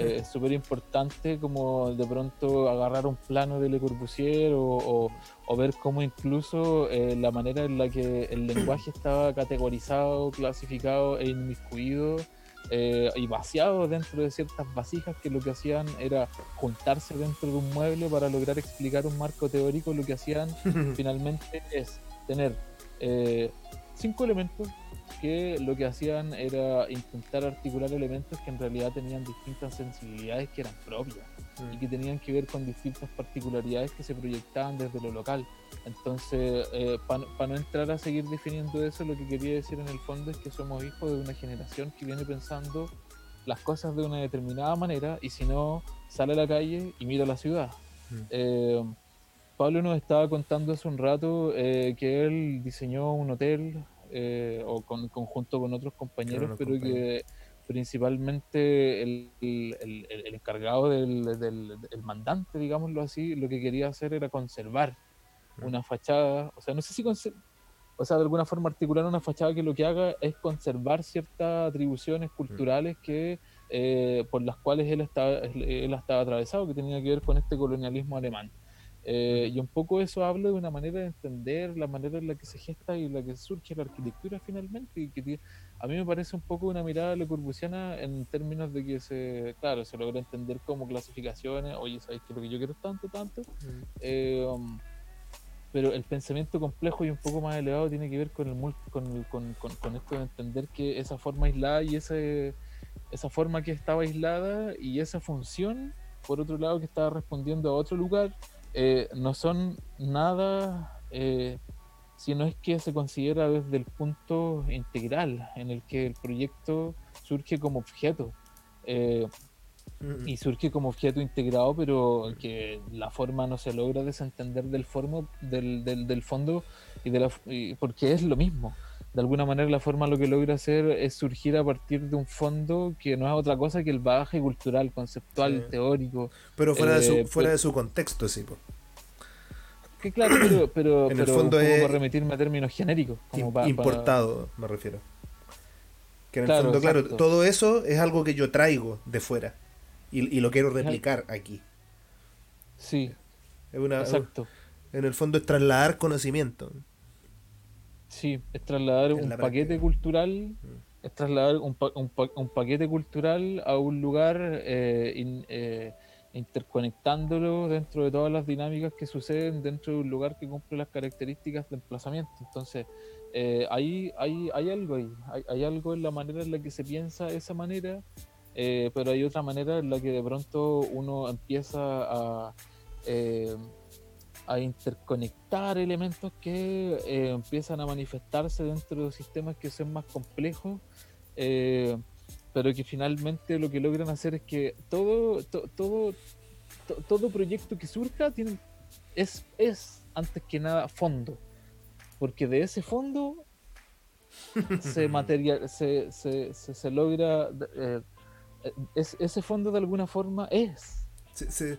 es súper importante como de pronto agarrar un plano de Le Corbusier o, o, ver cómo incluso eh, la manera en la que el lenguaje estaba categorizado, clasificado e inmiscuido eh, y vaciado dentro de ciertas vasijas que lo que hacían era juntarse dentro de un mueble para lograr explicar un marco teórico, lo que hacían finalmente es tener eh, cinco elementos que lo que hacían era intentar articular elementos que en realidad tenían distintas sensibilidades que eran propias y que tenían que ver con distintas particularidades que se proyectaban desde lo local. Entonces, eh, para no entrar a seguir definiendo eso, lo que quería decir en el fondo es que somos hijos de una generación que viene pensando las cosas de una determinada manera y si no, sale a la calle y mira la ciudad. Eh, Pablo nos estaba contando hace un rato eh, que él diseñó un hotel eh, o con, conjunto con otros compañeros, pero que principalmente el, encargado del, del, mandante, digámoslo así, lo que quería hacer era conservar una fachada, o sea, no sé si o sea, de alguna forma articular una fachada que lo que haga es conservar ciertas atribuciones culturales que eh, por las cuales él estaba, él estaba atravesado, que tenía que ver con este colonialismo alemán. Eh, y un poco eso habla de una manera de entender la manera en la que se gesta y la que surge la arquitectura finalmente. Y que a mí me parece un poco una mirada le corbusiana en términos de que se, claro, se logra entender como clasificaciones. Oye, ¿sabes que lo que yo quiero es tanto, tanto? Eh, um, pero el pensamiento complejo y un poco más elevado tiene que ver con, el, con, con, con, esto de entender que esa forma aislada y ese, esa forma que estaba aislada y esa función, por otro lado, que estaba respondiendo a otro lugar eh, no son nada, eh, sino es que se considera desde el punto integral en el que el proyecto surge como objeto. Eh, y surge como objeto integrado, pero que la forma no se logra desentender del, formo, del, del, fondo y de la, porque es lo mismo de alguna manera la forma lo que logra hacer es surgir a partir de un fondo que no es otra cosa que el bagaje cultural, conceptual, teórico. Pero fuera, de, su, eh, fuera de su contexto, sí. Que claro, pero, pero, en el fondo es remitirme a términos genéricos. Como importado, me refiero. Que en el fondo, claro, todo eso es algo que yo traigo de fuera y, y lo quiero replicar aquí. Sí. Es una, exacto. En el fondo es trasladar conocimiento. Sí, es trasladar un paquete cultural, mm. es trasladar un, un, paquete cultural a un lugar eh, eh, interconectándolo dentro de todas las dinámicas que suceden dentro de un lugar que cumple las características de emplazamiento. Entonces, eh, ahí hay, hay algo ahí, hay, hay, algo en la manera en la que se piensa esa manera, pero hay otra manera en la que de pronto uno empieza a a interconectar elementos que eh, empiezan a manifestarse dentro de sistemas que son más complejos, eh, pero que finalmente lo que logran hacer es que todo, todo, todo proyecto que surja tiene, es, es, antes que nada, fondo, porque de ese fondo se, material, se, se, se, logra, eh, ese fondo de alguna forma es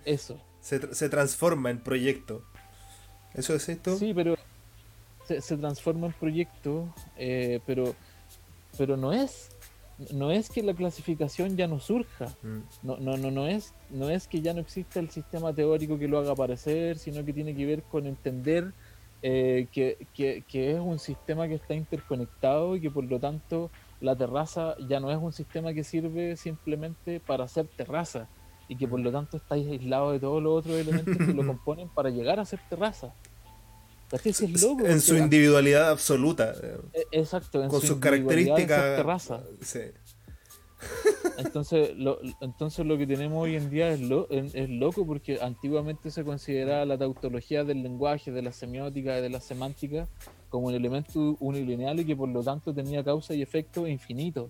eso. Se, transforma en proyecto. ¿Eso es esto? Sí, pero se, transforma en proyecto, eh, pero, pero no es no es que la clasificación ya no surja, mm. no, no, no, no, es, no es que ya no exista el sistema teórico que lo haga aparecer, sino que tiene que ver con entender eh, que, que, que, es un sistema que está interconectado y que por lo tanto la terraza ya no es un sistema que sirve simplemente para hacer terraza, y que por lo tanto estáis aislados de todos los otros elementos que lo componen para llegar a ser terraza. en su individualidad absoluta. E, exacto, en con sus características. Terraza. Sí. Entonces lo, entonces lo que tenemos hoy en día es, lo, es loco porque antiguamente se consideraba la tautología del lenguaje, de la semiótica, de la semántica como un elemento unilineal y que por lo tanto tenía causa y efecto infinito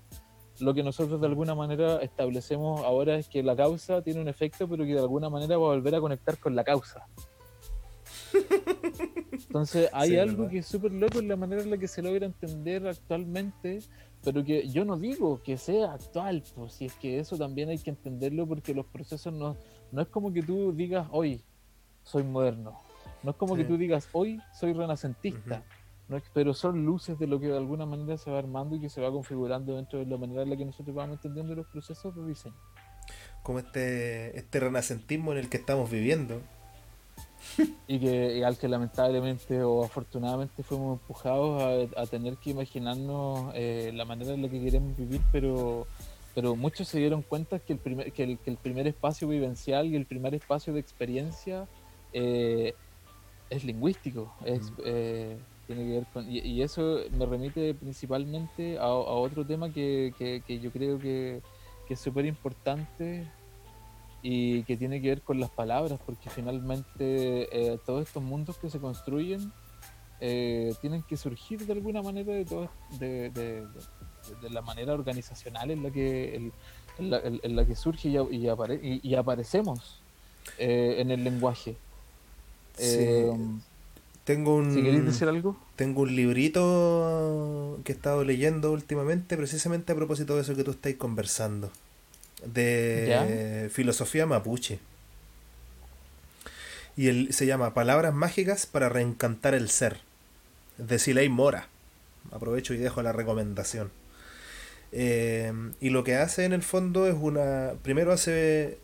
lo que nosotros de alguna manera establecemos ahora es que la causa tiene un efecto, pero que de alguna manera va a volver a conectar con la causa. Entonces hay Sí, algo verdad. que es súper loco en la manera en la que se logra entender actualmente, pero que yo no digo que sea actual, pues si es que eso también hay que entenderlo porque los procesos no, no es como que tú digas hoy soy moderno, no es como Sí. que tú digas hoy soy renacentista, no pero son luces de lo que de alguna manera se va armando y que se va configurando dentro de la manera en la que nosotros vamos entendiendo los procesos de diseño. Como este, este renacentismo en el que estamos viviendo. y que y al que lamentablemente o afortunadamente fuimos empujados a, a tener que imaginarnos eh, la manera en la que queremos vivir, pero pero muchos se dieron cuenta que el primer, que el, que el primer espacio vivencial y el primer espacio de experiencia eh, es lingüístico, es, Mm. eh, tiene que ver con, y, y eso me remite principalmente a, a otro tema que, que- que yo creo que, que es súper importante y que tiene que ver con las palabras, porque finalmente eh, todos estos mundos que se construyen eh, tienen que surgir de alguna manera de, todo, de, de- de- de la manera organizacional en la que, el- en la, en- la que surge y, y apare- y- y aparecemos eh, en el lenguaje. Sí. Tengo un, si queréis decir algo, tengo un librito que he estado leyendo últimamente, precisamente a propósito de eso que tú estáis conversando. De filosofía mapuche. Y el, se llama Palabras mágicas para reencantar el ser. De Siley Mora. Aprovecho y dejo la recomendación. Eh, y lo que hace en el fondo es una. Primero hace.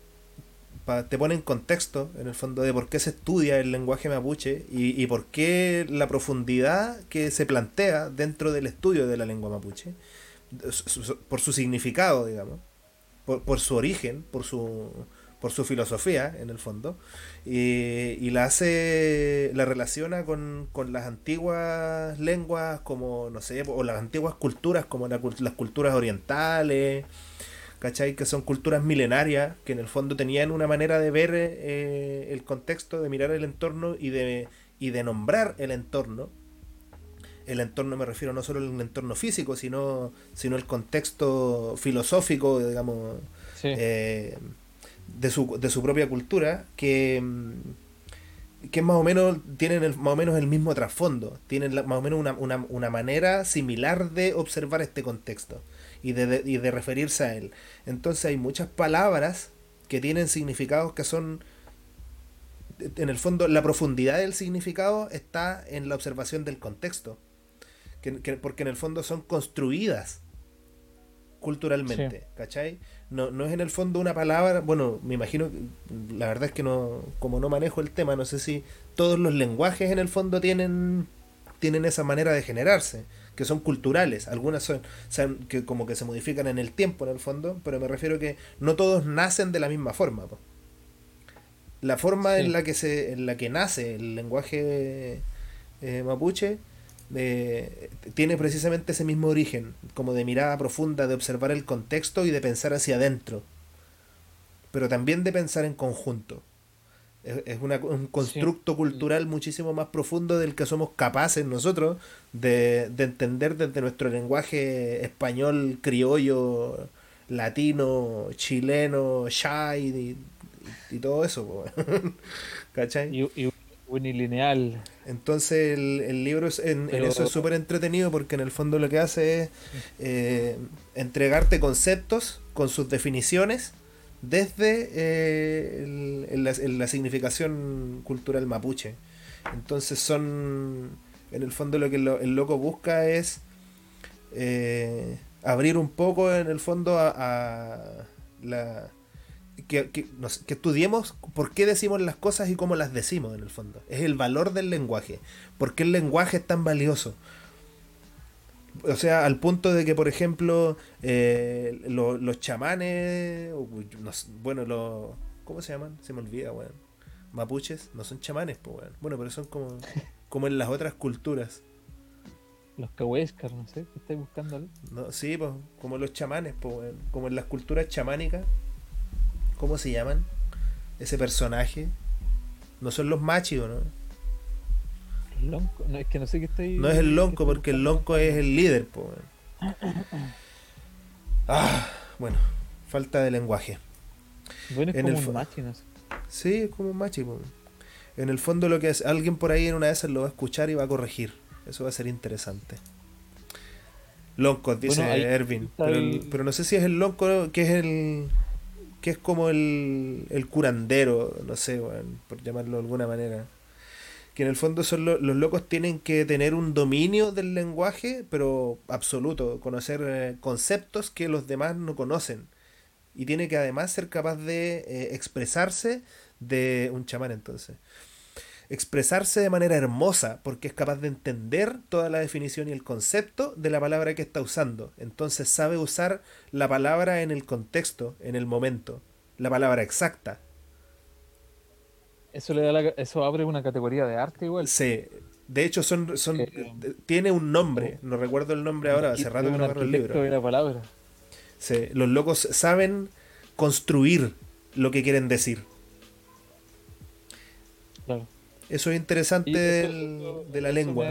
Pa- te pone en contexto, en el fondo, de por qué se estudia el lenguaje mapuche y, y por qué la profundidad que se plantea dentro del estudio de la lengua mapuche, por su significado, digamos, por, por su origen, por su, por su filosofía, en el fondo, y, y la hace, la relaciona con, con las antiguas lenguas, como, no sé, o las antiguas culturas, como la las culturas orientales, ¿cachai? Que son culturas milenarias, que en el fondo tenían una manera de ver eh, el contexto, de mirar el entorno y de, y de nombrar el entorno. El entorno me refiero no solo al entorno físico, sino, sino el contexto filosófico, digamos, sí, eh, de, su, de su propia cultura, que, mm, que más o menos tienen el- más o menos el mismo trasfondo, tienen la- más o menos una, una, una manera similar de observar este contexto y de, de- y de referirse a él. Entonces hay muchas palabras que tienen significados que son en el fondo la profundidad del significado está en la observación del contexto que, que- porque en el fondo son construidas culturalmente, ¿cachai? No, no es en el fondo una palabra, bueno, me imagino, que- la verdad es que no, como no manejo el tema, no sé si todos los lenguajes en el fondo tienen, tienen esa manera de generarse, que son culturales, algunas son, son que como que se modifican en el tiempo en el fondo, pero me refiero que no todos nacen de la misma forma. po. La forma Sí. en la que se, en la que nace el lenguaje eh, mapuche eh, tiene precisamente ese mismo origen, como de mirada profunda, de observar el contexto y de pensar hacia adentro, pero también de pensar en conjunto. Es, es una- un constructo cultural muchísimo más profundo del que somos capaces nosotros de, de entender desde nuestro lenguaje español, criollo, latino, chileno, shai y, y todo eso. ¿Cachai? y, y unilineal. Entonces el, el libro es- en, eso es súper entretenido porque en el fondo lo que hace es eh, entregarte conceptos con sus definiciones desde eh, el- el- la, la significación cultural mapuche. Entonces son, en el fondo lo que lo- el loco busca es eh, abrir un poco en el fondo a, la... Que, que, no sé, que estudiemos por qué decimos las cosas y cómo las decimos en el fondo. Es el valor del lenguaje. ¿Por qué el lenguaje es tan valioso? O sea, al punto de que, por ejemplo, eh, lo- los chamanes, sé, bueno, los... ¿Cómo se llaman? Se me olvida, weón. Mapuches, no son chamanes, pues, weón. Bueno, pero son como, como en las otras culturas. Los cahuescas, no sé, ¿qué estáis buscando? No, sí, pues, como los chamanes, pues, weón. Como en las culturas chamánicas. ¿Cómo se llaman? Ese personaje. No son los machis, ¿o ¿no? ¿El lonco? No, es que no sé qué estáis. No es el lonco, porque el lonco es el líder, weón. Ah, bueno, falta de lenguaje. Bueno, es en como el un machi, no sé. Sí, es como un machi, po. En el fondo lo que es, alguien por ahí en una de esas lo va a escuchar y va a corregir. Eso va a ser interesante. Loncos, dice Ervin. Pero, no sé si es el lonco que es el. que es como el, el curandero, no sé, por llamarlo de alguna manera. Que en el fondo son los locos tienen que tener un dominio del lenguaje, pero absoluto, conocer eh, conceptos que los demás no conocen. Y tiene que además ser capaz de eh, expresarse de un chamán entonces expresarse de manera hermosa, porque es capaz de entender toda la definición y el concepto de la palabra que está usando. Entonces sabe usar la palabra en el contexto, en el momento, la palabra exacta. Eso, le da eso abre una categoría de arte igual. Sí. De hecho, son, son eh, tiene un nombre. No recuerdo el nombre ahora, hace rato que no agarro el libro. la palabra. Sí. Los locos saben construir lo que quieren decir. Claro. Eso es interesante de la lengua.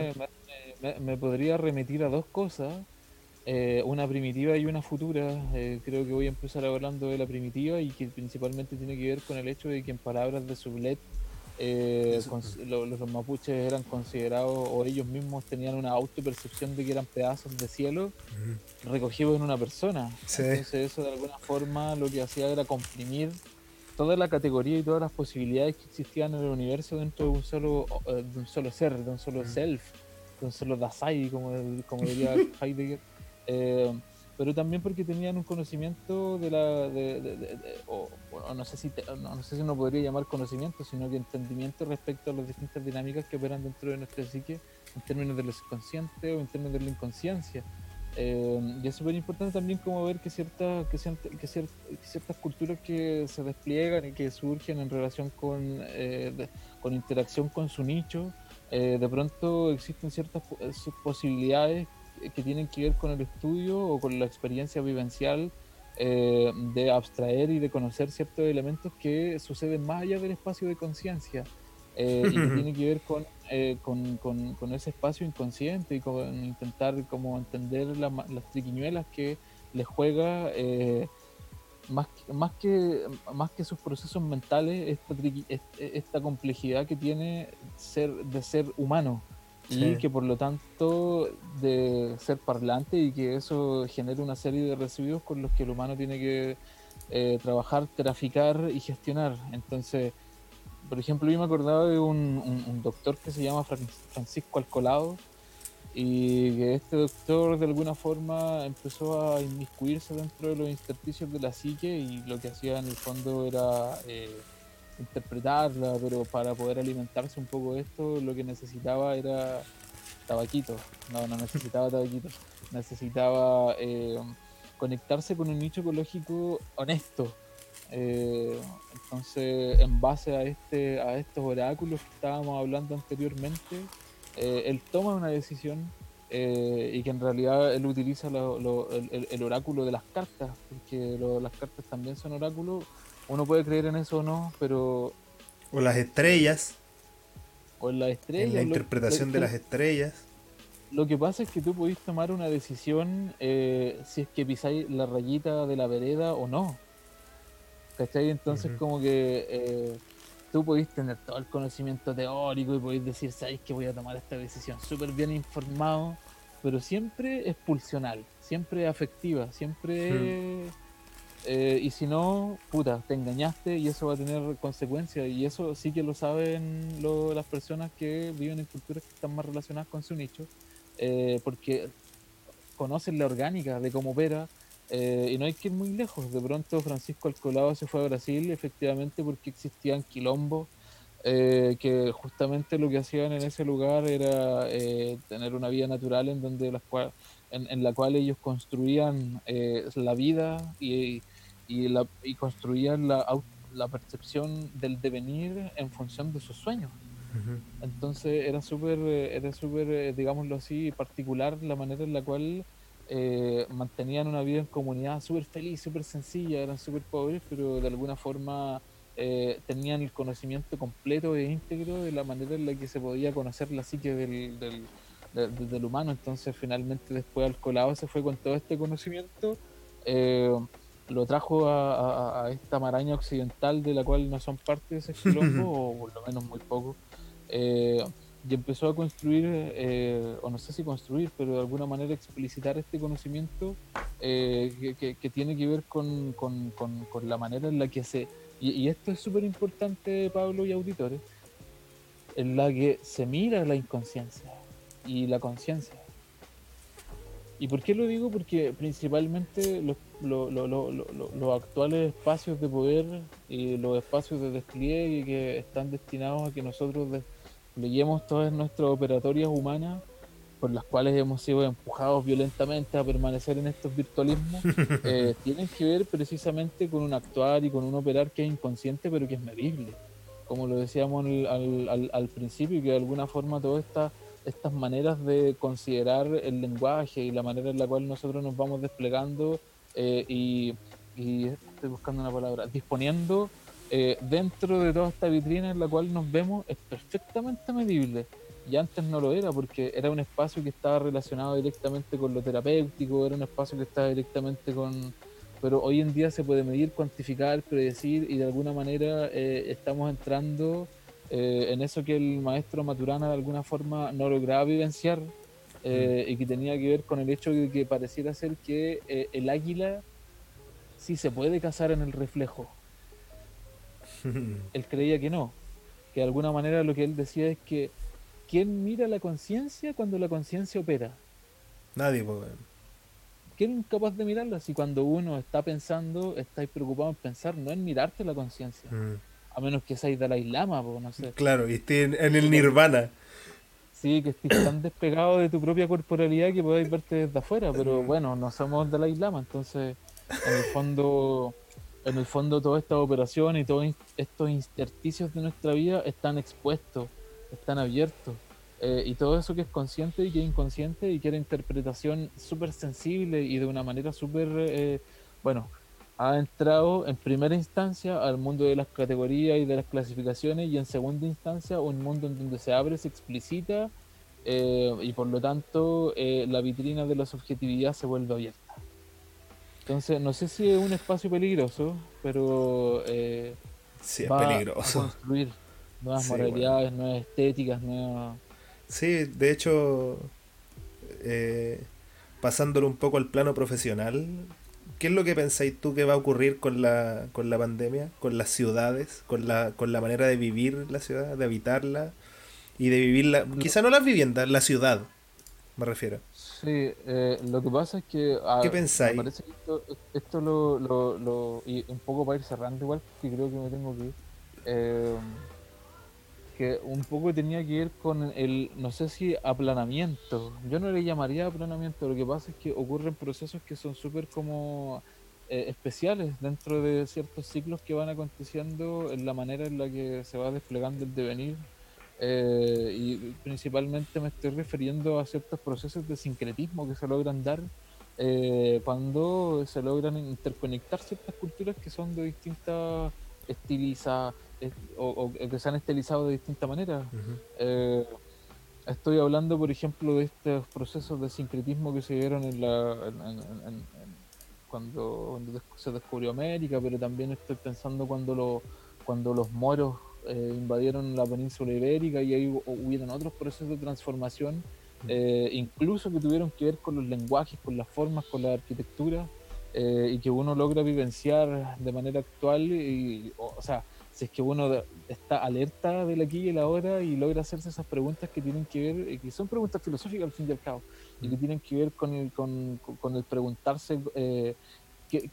Me, podría remitir a dos cosas, eh, una primitiva y una futura. Eh, creo que voy a empezar hablando de la primitiva y que principalmente tiene que ver con el hecho de que en palabras de Sublet eh, los, mapuches eran considerados o ellos mismos tenían una autopercepción de que eran pedazos de cielo recogidos en una persona. Entonces eso de alguna forma lo que hacía era comprimir toda la categoría y todas las posibilidades que existían en el universo dentro de un solo, eh, de un solo ser, de un solo self, de un solo Dasai, como, como diría Heidegger. Eh, pero también porque tenían un conocimiento de la. De, o, no, sé si no, sé si uno podría llamar conocimiento, sino que entendimiento respecto a las distintas dinámicas que operan dentro de nuestra psique en términos de lo subconsciente o en términos de la inconsciencia. Eh, y es súper importante también como ver que, cierta, que, que, ciertas culturas que se despliegan y que surgen en relación con, eh, con interacción con su nicho, eh, de pronto existen ciertas posibilidades que tienen que ver con el estudio o con la experiencia vivencial de abstraer y de conocer ciertos elementos que suceden más allá del espacio de conciencia. y que tiene que ver con eh, con, con, con, ese espacio inconsciente y con intentar como entender las triquiñuelas que le juega eh, más, más, que, más que sus procesos mentales, esta, esta complejidad que tiene ser, de ser humano y que por lo tanto de ser parlante y que eso genera una serie de residuos con los que el humano tiene que eh, trabajar, traficar y gestionar. Entonces, por ejemplo, yo me acordaba de un, doctor que se llama Francisco Alcolado y que este doctor de alguna forma empezó a inmiscuirse dentro de los intersticios de la psique y lo que hacía en el fondo era eh, interpretarla, pero para poder alimentarse un poco de esto lo que necesitaba era tabaquito, no, no necesitaba tabaquito, necesitaba eh, conectarse con un nicho ecológico honesto, eh, entonces, en base a este a estos oráculos que estábamos hablando anteriormente, eh, él toma una decisión eh, y que en realidad él utiliza el, oráculo de las cartas, porque las cartas también son oráculos. Uno puede creer en eso o no, pero... O las estrellas. O en las estrellas. la interpretación de las estrellas. Lo que pasa es que tú podés tomar una decisión si es que pisáis la rayita de la vereda o no. ¿Cachai? Entonces como que eh, tú podéis tener todo el conocimiento teórico y podéis decir, sabéis que voy a tomar esta decisión súper bien informado, pero siempre es pulsional, siempre afectiva, siempre... Eh, y si no, puta, te engañaste y eso va a tener consecuencias. Y eso sí que lo saben las personas que viven en culturas que están más relacionadas con su nicho, eh, porque conocen la orgánica de cómo opera, eh, y no hay que ir muy lejos. De pronto Francisco Alcolado se fue a Brasil efectivamente porque existían quilombos eh, que justamente lo que hacían en ese lugar era eh, tener una vida natural en donde las en, la cual ellos construían la vida y, y, la, y construían la, la percepción del devenir en función de sus sueños. Entonces era súper, era súper, digámoslo así, particular la manera en la cual eh, mantenían una vida en comunidad súper feliz, súper sencilla, eran súper pobres, pero de alguna forma eh, tenían el conocimiento completo e íntegro de la manera en la que se podía conocer la psique del, del, humano. Entonces, finalmente, después al colado se fue con todo este conocimiento. Eh, lo trajo a, esta maraña occidental de la cual no son parte de ese quilombo, o por lo menos muy poco. Eh, y empezó a construir, eh, o no sé si construir, pero de alguna manera explicitar este conocimiento eh, que, tiene que ver con, con, con, la manera en la que se... Y, esto es súper importante, Pablo y auditores, en la que se mira la inconsciencia y la conciencia. ¿Y por qué lo digo? Porque principalmente los, los actuales espacios de poder y los espacios de despliegue que están destinados a que nosotros leyemos todas nuestras operatorias humanas por las cuales hemos sido empujados violentamente a permanecer en estos virtualismos, eh, tienen que ver precisamente con un actuar y con un operar que es inconsciente pero que es medible. Como lo decíamos al, al, al principio, que de alguna forma todas estas estas maneras de considerar el lenguaje y la manera en la cual nosotros nos vamos desplegando eh, y, estoy buscando una palabra, disponiendo eh, dentro de toda esta vitrina en la cual nos vemos es perfectamente medible. Y antes no lo era porque era un espacio que estaba relacionado directamente con lo terapéutico, era un espacio que estaba directamente con... Pero hoy en día se puede medir, cuantificar, predecir y de alguna manera eh, estamos entrando eh, en eso que el maestro Maturana de alguna forma no lograba vivenciar mm. y que tenía que ver con el hecho de que pareciera ser que el águila sí se puede cazar en el reflejo él creía que no, que de alguna manera lo que él decía es que ¿quién mira la conciencia cuando la conciencia opera? Nadie, pues. ¿Quién es capaz de mirarla? Si cuando uno está pensando, estáis preocupado en pensar, no en mirarte la conciencia. Mm. A menos que seáis Dalai Lama, pues, no sé. Claro, y esté en, el nirvana. Sí, que estés tan despegado de tu propia corporalidad que podáis verte desde afuera, pero mm. bueno, no somos Dalai Lama, entonces en el fondo en el fondo toda esta operación y todos estos intersticios de nuestra vida están expuestos, están abiertos. Eh, y todo eso que es consciente y que es inconsciente y que era interpretación súper sensible y de una manera súper, eh, bueno, ha entrado en primera instancia al mundo de las categorías y de las clasificaciones y en segunda instancia un mundo en donde se abre, se explicita eh, y por lo tanto la vitrina de la subjetividad se vuelve abierta. Entonces, no sé si es un espacio peligroso, pero eh, sí, es peligroso. A construir nuevas moralidades, nuevas estéticas, nuevas... Sí, de hecho, eh, pasándolo un poco al plano profesional, ¿qué es lo que pensáis tú que va a ocurrir con la, con la pandemia, con las ciudades, con la, con la manera de vivir la ciudad, de habitarla y de vivirla, quizá no las viviendas, la ciudad, me refiero? Sí, eh, lo que pasa es que. ¿Qué pensáis? Me parece que esto, lo, lo, lo, Y un poco para ir cerrando, igual, que creo que me tengo que ir. Eh, que un poco tenía que ver con el, no sé si aplanamiento. Yo no le llamaría aplanamiento, lo que pasa es que ocurren procesos que son súper como eh, especiales dentro de ciertos ciclos que van aconteciendo en la manera en la que se va desplegando el devenir eh, y principalmente me estoy refiriendo a ciertos procesos de sincretismo que se logran dar eh, cuando se logran interconectar ciertas culturas que son de distintas estilizadas o, que se han estilizado de distinta manera. Eh, estoy hablando, por ejemplo, de estos procesos de sincretismo que se dieron en la, cuando, se descubrió América, pero también estoy pensando cuando, lo, cuando los moros eh, invadieron la península ibérica y ahí hubieron otros procesos de transformación, eh, incluso que tuvieron que ver con los lenguajes, con las formas, con la arquitectura, eh, y que uno logra vivenciar de manera actual, y, o, sea, si es que uno está alerta del aquí y el ahora y logra hacerse esas preguntas que tienen que ver, y que son preguntas filosóficas al fin y al cabo, y que tienen que ver con el, con, con el preguntarse qué,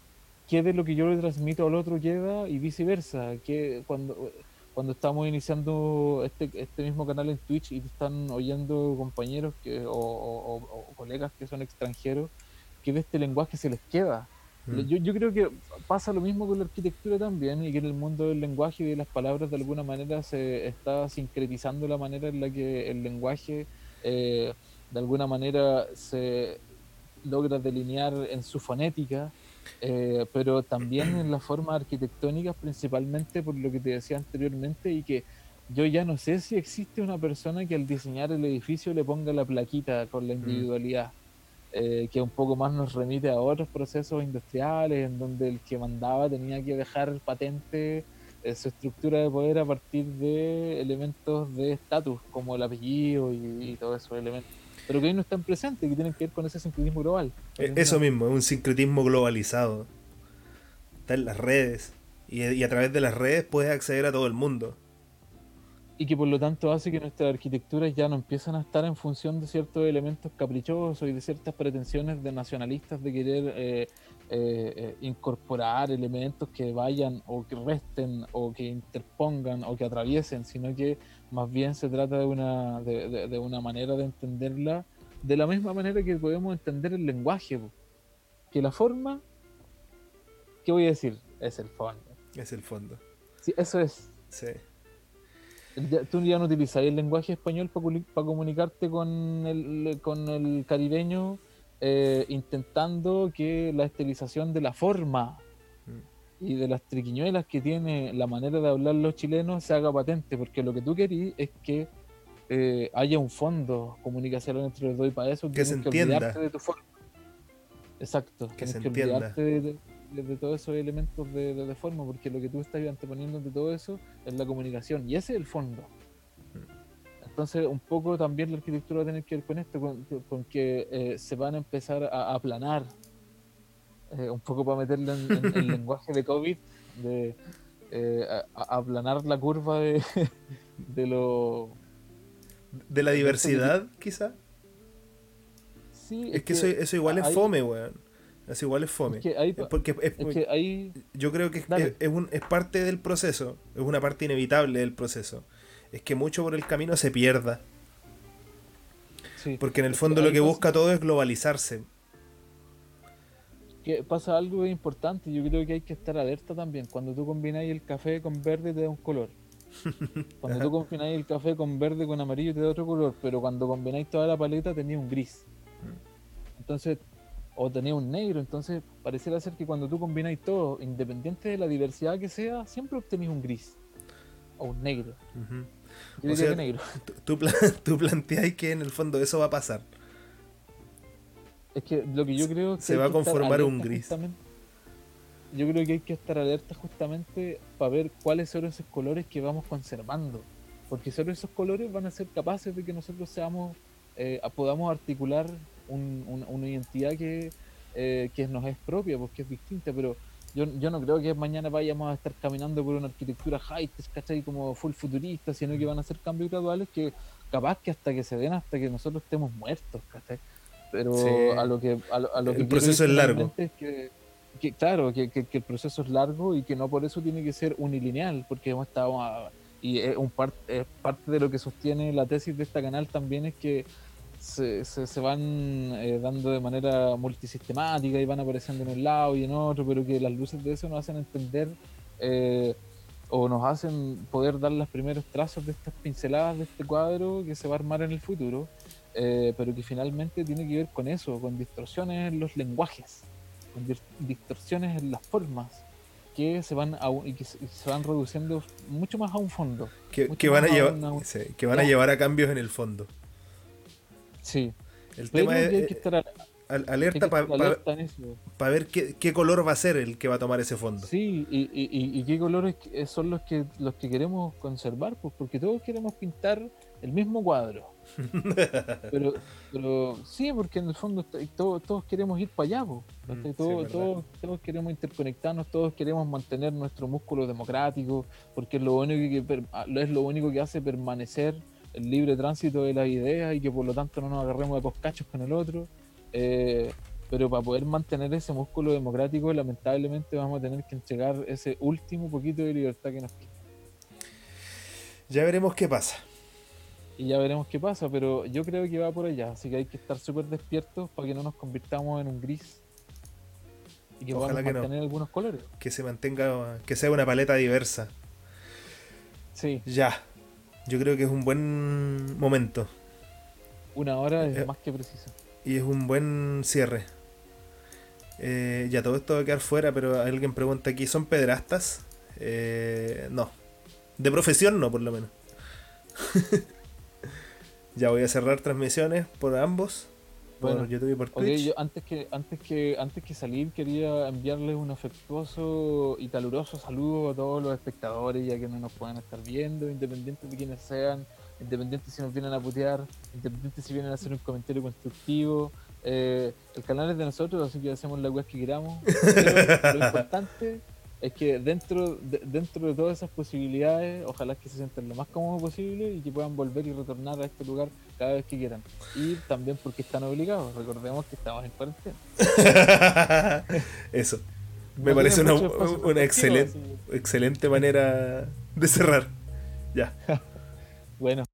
qué de lo que yo le transmito al otro queda y viceversa, que cuando cuando estamos iniciando este, este mismo canal en Twitch y te están oyendo compañeros que, o, colegas que son extranjeros, que de este lenguaje se les queda. Mm. Yo, yo, creo que pasa lo mismo con la arquitectura también y que en el mundo del lenguaje y de las palabras de alguna manera se está sincretizando la manera en la que el lenguaje eh, de alguna manera se logra delinear en su fonética eh, pero también en las formas arquitectónicas, principalmente por lo que te decía anteriormente, y que yo ya no sé si existe una persona que al diseñar el edificio le ponga la plaquita con la mm. Eh, que un poco más nos remite a otros procesos industriales, en donde el que mandaba tenía que dejar patente eh, su estructura de poder a partir de elementos de estatus, como el apellido y, todos esos elementos. Pero que hoy no están presentes, que tienen que ver con ese sincretismo global. Eh, eso mismo, es un sincretismo globalizado. Está en las redes. y a través de las redes puedes acceder a todo el mundo y que por lo tanto hace que nuestras arquitecturas ya no empiezan a estar en función de ciertos elementos caprichosos y de ciertas pretensiones de nacionalistas de querer eh, eh, eh, incorporar elementos que vayan o que resten o que interpongan o que atraviesen, sino que más bien se trata de una, de, una manera de entenderla de la misma manera que podemos entender el lenguaje, que la forma, ¿qué voy a decir? Es el fondo. Es el fondo. Sí, eso es. Sí tú ya no utilizas el lenguaje español para comunicarte con el, con el caribeño eh, intentando que la estilización de la forma mm. y de las triquiñuelas que tiene la manera de hablar los chilenos se haga patente, porque lo que tú querís es que eh, haya un fondo comunicacional entre los dos y para eso que se entienda. de tu forma. Exacto, que se entienda. de, de todos esos elementos de, de, forma, porque lo que tú estás anteponiendo de todo eso es la comunicación, y ese es el fondo. Entonces, un poco también la arquitectura va a tener que ver con esto, con, que eh, se van a empezar a aplanar, eh, un poco para meterle en, el lenguaje de COVID, de eh, aplanar la curva de, de lo... De la diversidad, quizá. Sí, es, que, eso, igual es fome, weón. Es igual es fome. porque yo creo que es, es, parte del proceso, es una parte inevitable del proceso. Es que mucho por el camino se pierda. porque en el fondo lo que busca todo es globalizarse. Que pasa algo importante, yo creo que hay que estar alerta también. Cuando tú combináis el café con verde te da un color. Cuando tú combináis el café con verde con amarillo te da otro color, pero cuando combináis toda la paleta tenía un gris. Mm. Entonces o tenía un negro, entonces pareciera ser que cuando tú combináis todo, independiente de la diversidad que sea, siempre obtenís un gris o un negro. o sea, negro. Tú, tú planteáis que en el fondo eso va a pasar. Es que lo que yo creo que se va a conformar un gris. Yo creo que hay que estar alerta justamente para ver cuáles son esos colores que vamos conservando. Porque solo esos colores van a ser capaces de que nosotros seamos, eh, podamos articular una identidad que, eh, que nos es propia, porque es distinta, pero yo, yo no creo que mañana vayamos a estar caminando por una arquitectura high-tech, ¿cachai? Como full futurista, sino que van a ser cambios graduales que capaz que hasta que se den, hasta que nosotros estemos muertos, ¿cachai? Pero a lo que... A lo, el proceso es largo. que, claro, que, que, el proceso es largo y que no por eso tiene que ser unilineal, porque hemos estado... y es, un es parte de lo que sostiene la tesis de esta canal también es que se, se, van eh, dando de manera multisistemática y van apareciendo en un lado y en otro, pero que las luces de eso nos hacen entender eh, o nos hacen poder dar los primeros trazos de estas pinceladas de este cuadro que se va a armar en el futuro, eh, pero que finalmente tiene que ver con eso, con distorsiones en los lenguajes, con distorsiones en las formas que se van a, y que se, van reduciendo mucho más a un fondo. Que, van, a, llevar, que van a llevar a cambios en el fondo. Sí. El tema es hay que estar alerta para ver qué, color va a ser el que va a tomar ese fondo. Sí, y, y, qué colores son los que los que queremos conservar, pues porque todos queremos pintar el mismo cuadro. pero, pero sí, porque en el fondo todos, todos queremos ir para allá, pues. mm, todos, todos, todos, queremos interconectarnos, todos queremos mantener nuestro músculo democrático, porque es lo único que es lo único que hace permanecer el libre tránsito de las ideas y que por lo tanto no nos agarremos de coscachos con el otro. Eh, pero para poder mantener ese músculo democrático, lamentablemente vamos a tener que entregar ese último poquito de libertad que nos queda. Ya veremos qué pasa. Y ya veremos qué pasa, pero yo creo que va por allá, así que hay que estar súper despiertos para que no nos convirtamos en un gris y que podamos mantener algunos colores. Que se mantenga, que sea una paleta diversa. Sí. Ya. Yo creo que es un buen momento. Una hora es eh, más que preciso. Y es un buen cierre. Eh, ya todo esto va a quedar fuera, pero alguien pregunta aquí, ¿son pedrastas? Eh, no. De profesión no, por lo menos. ya voy a cerrar transmisiones por ambos. Por Bueno, YouTube y por Ok, Twitch. yo antes que, antes que, antes que salir quería enviarles un afectuoso y caluroso saludo a todos los espectadores ya que no nos pueden estar viendo, independientes de quienes sean, independientes si nos vienen a putear, independientes si vienen a hacer un comentario constructivo. Eh, el canal es de nosotros, así que hacemos la web que queramos. Pero lo importante es que dentro de, dentro de todas esas posibilidades, ojalá que se sientan lo más cómodo posible y que puedan volver y retornar a este lugar cada vez que quieran. Y también porque están obligados. Recordemos que estamos en cuarentena. Eso. Me No parece una, una excelente, excelente manera de cerrar. Ya. Bueno,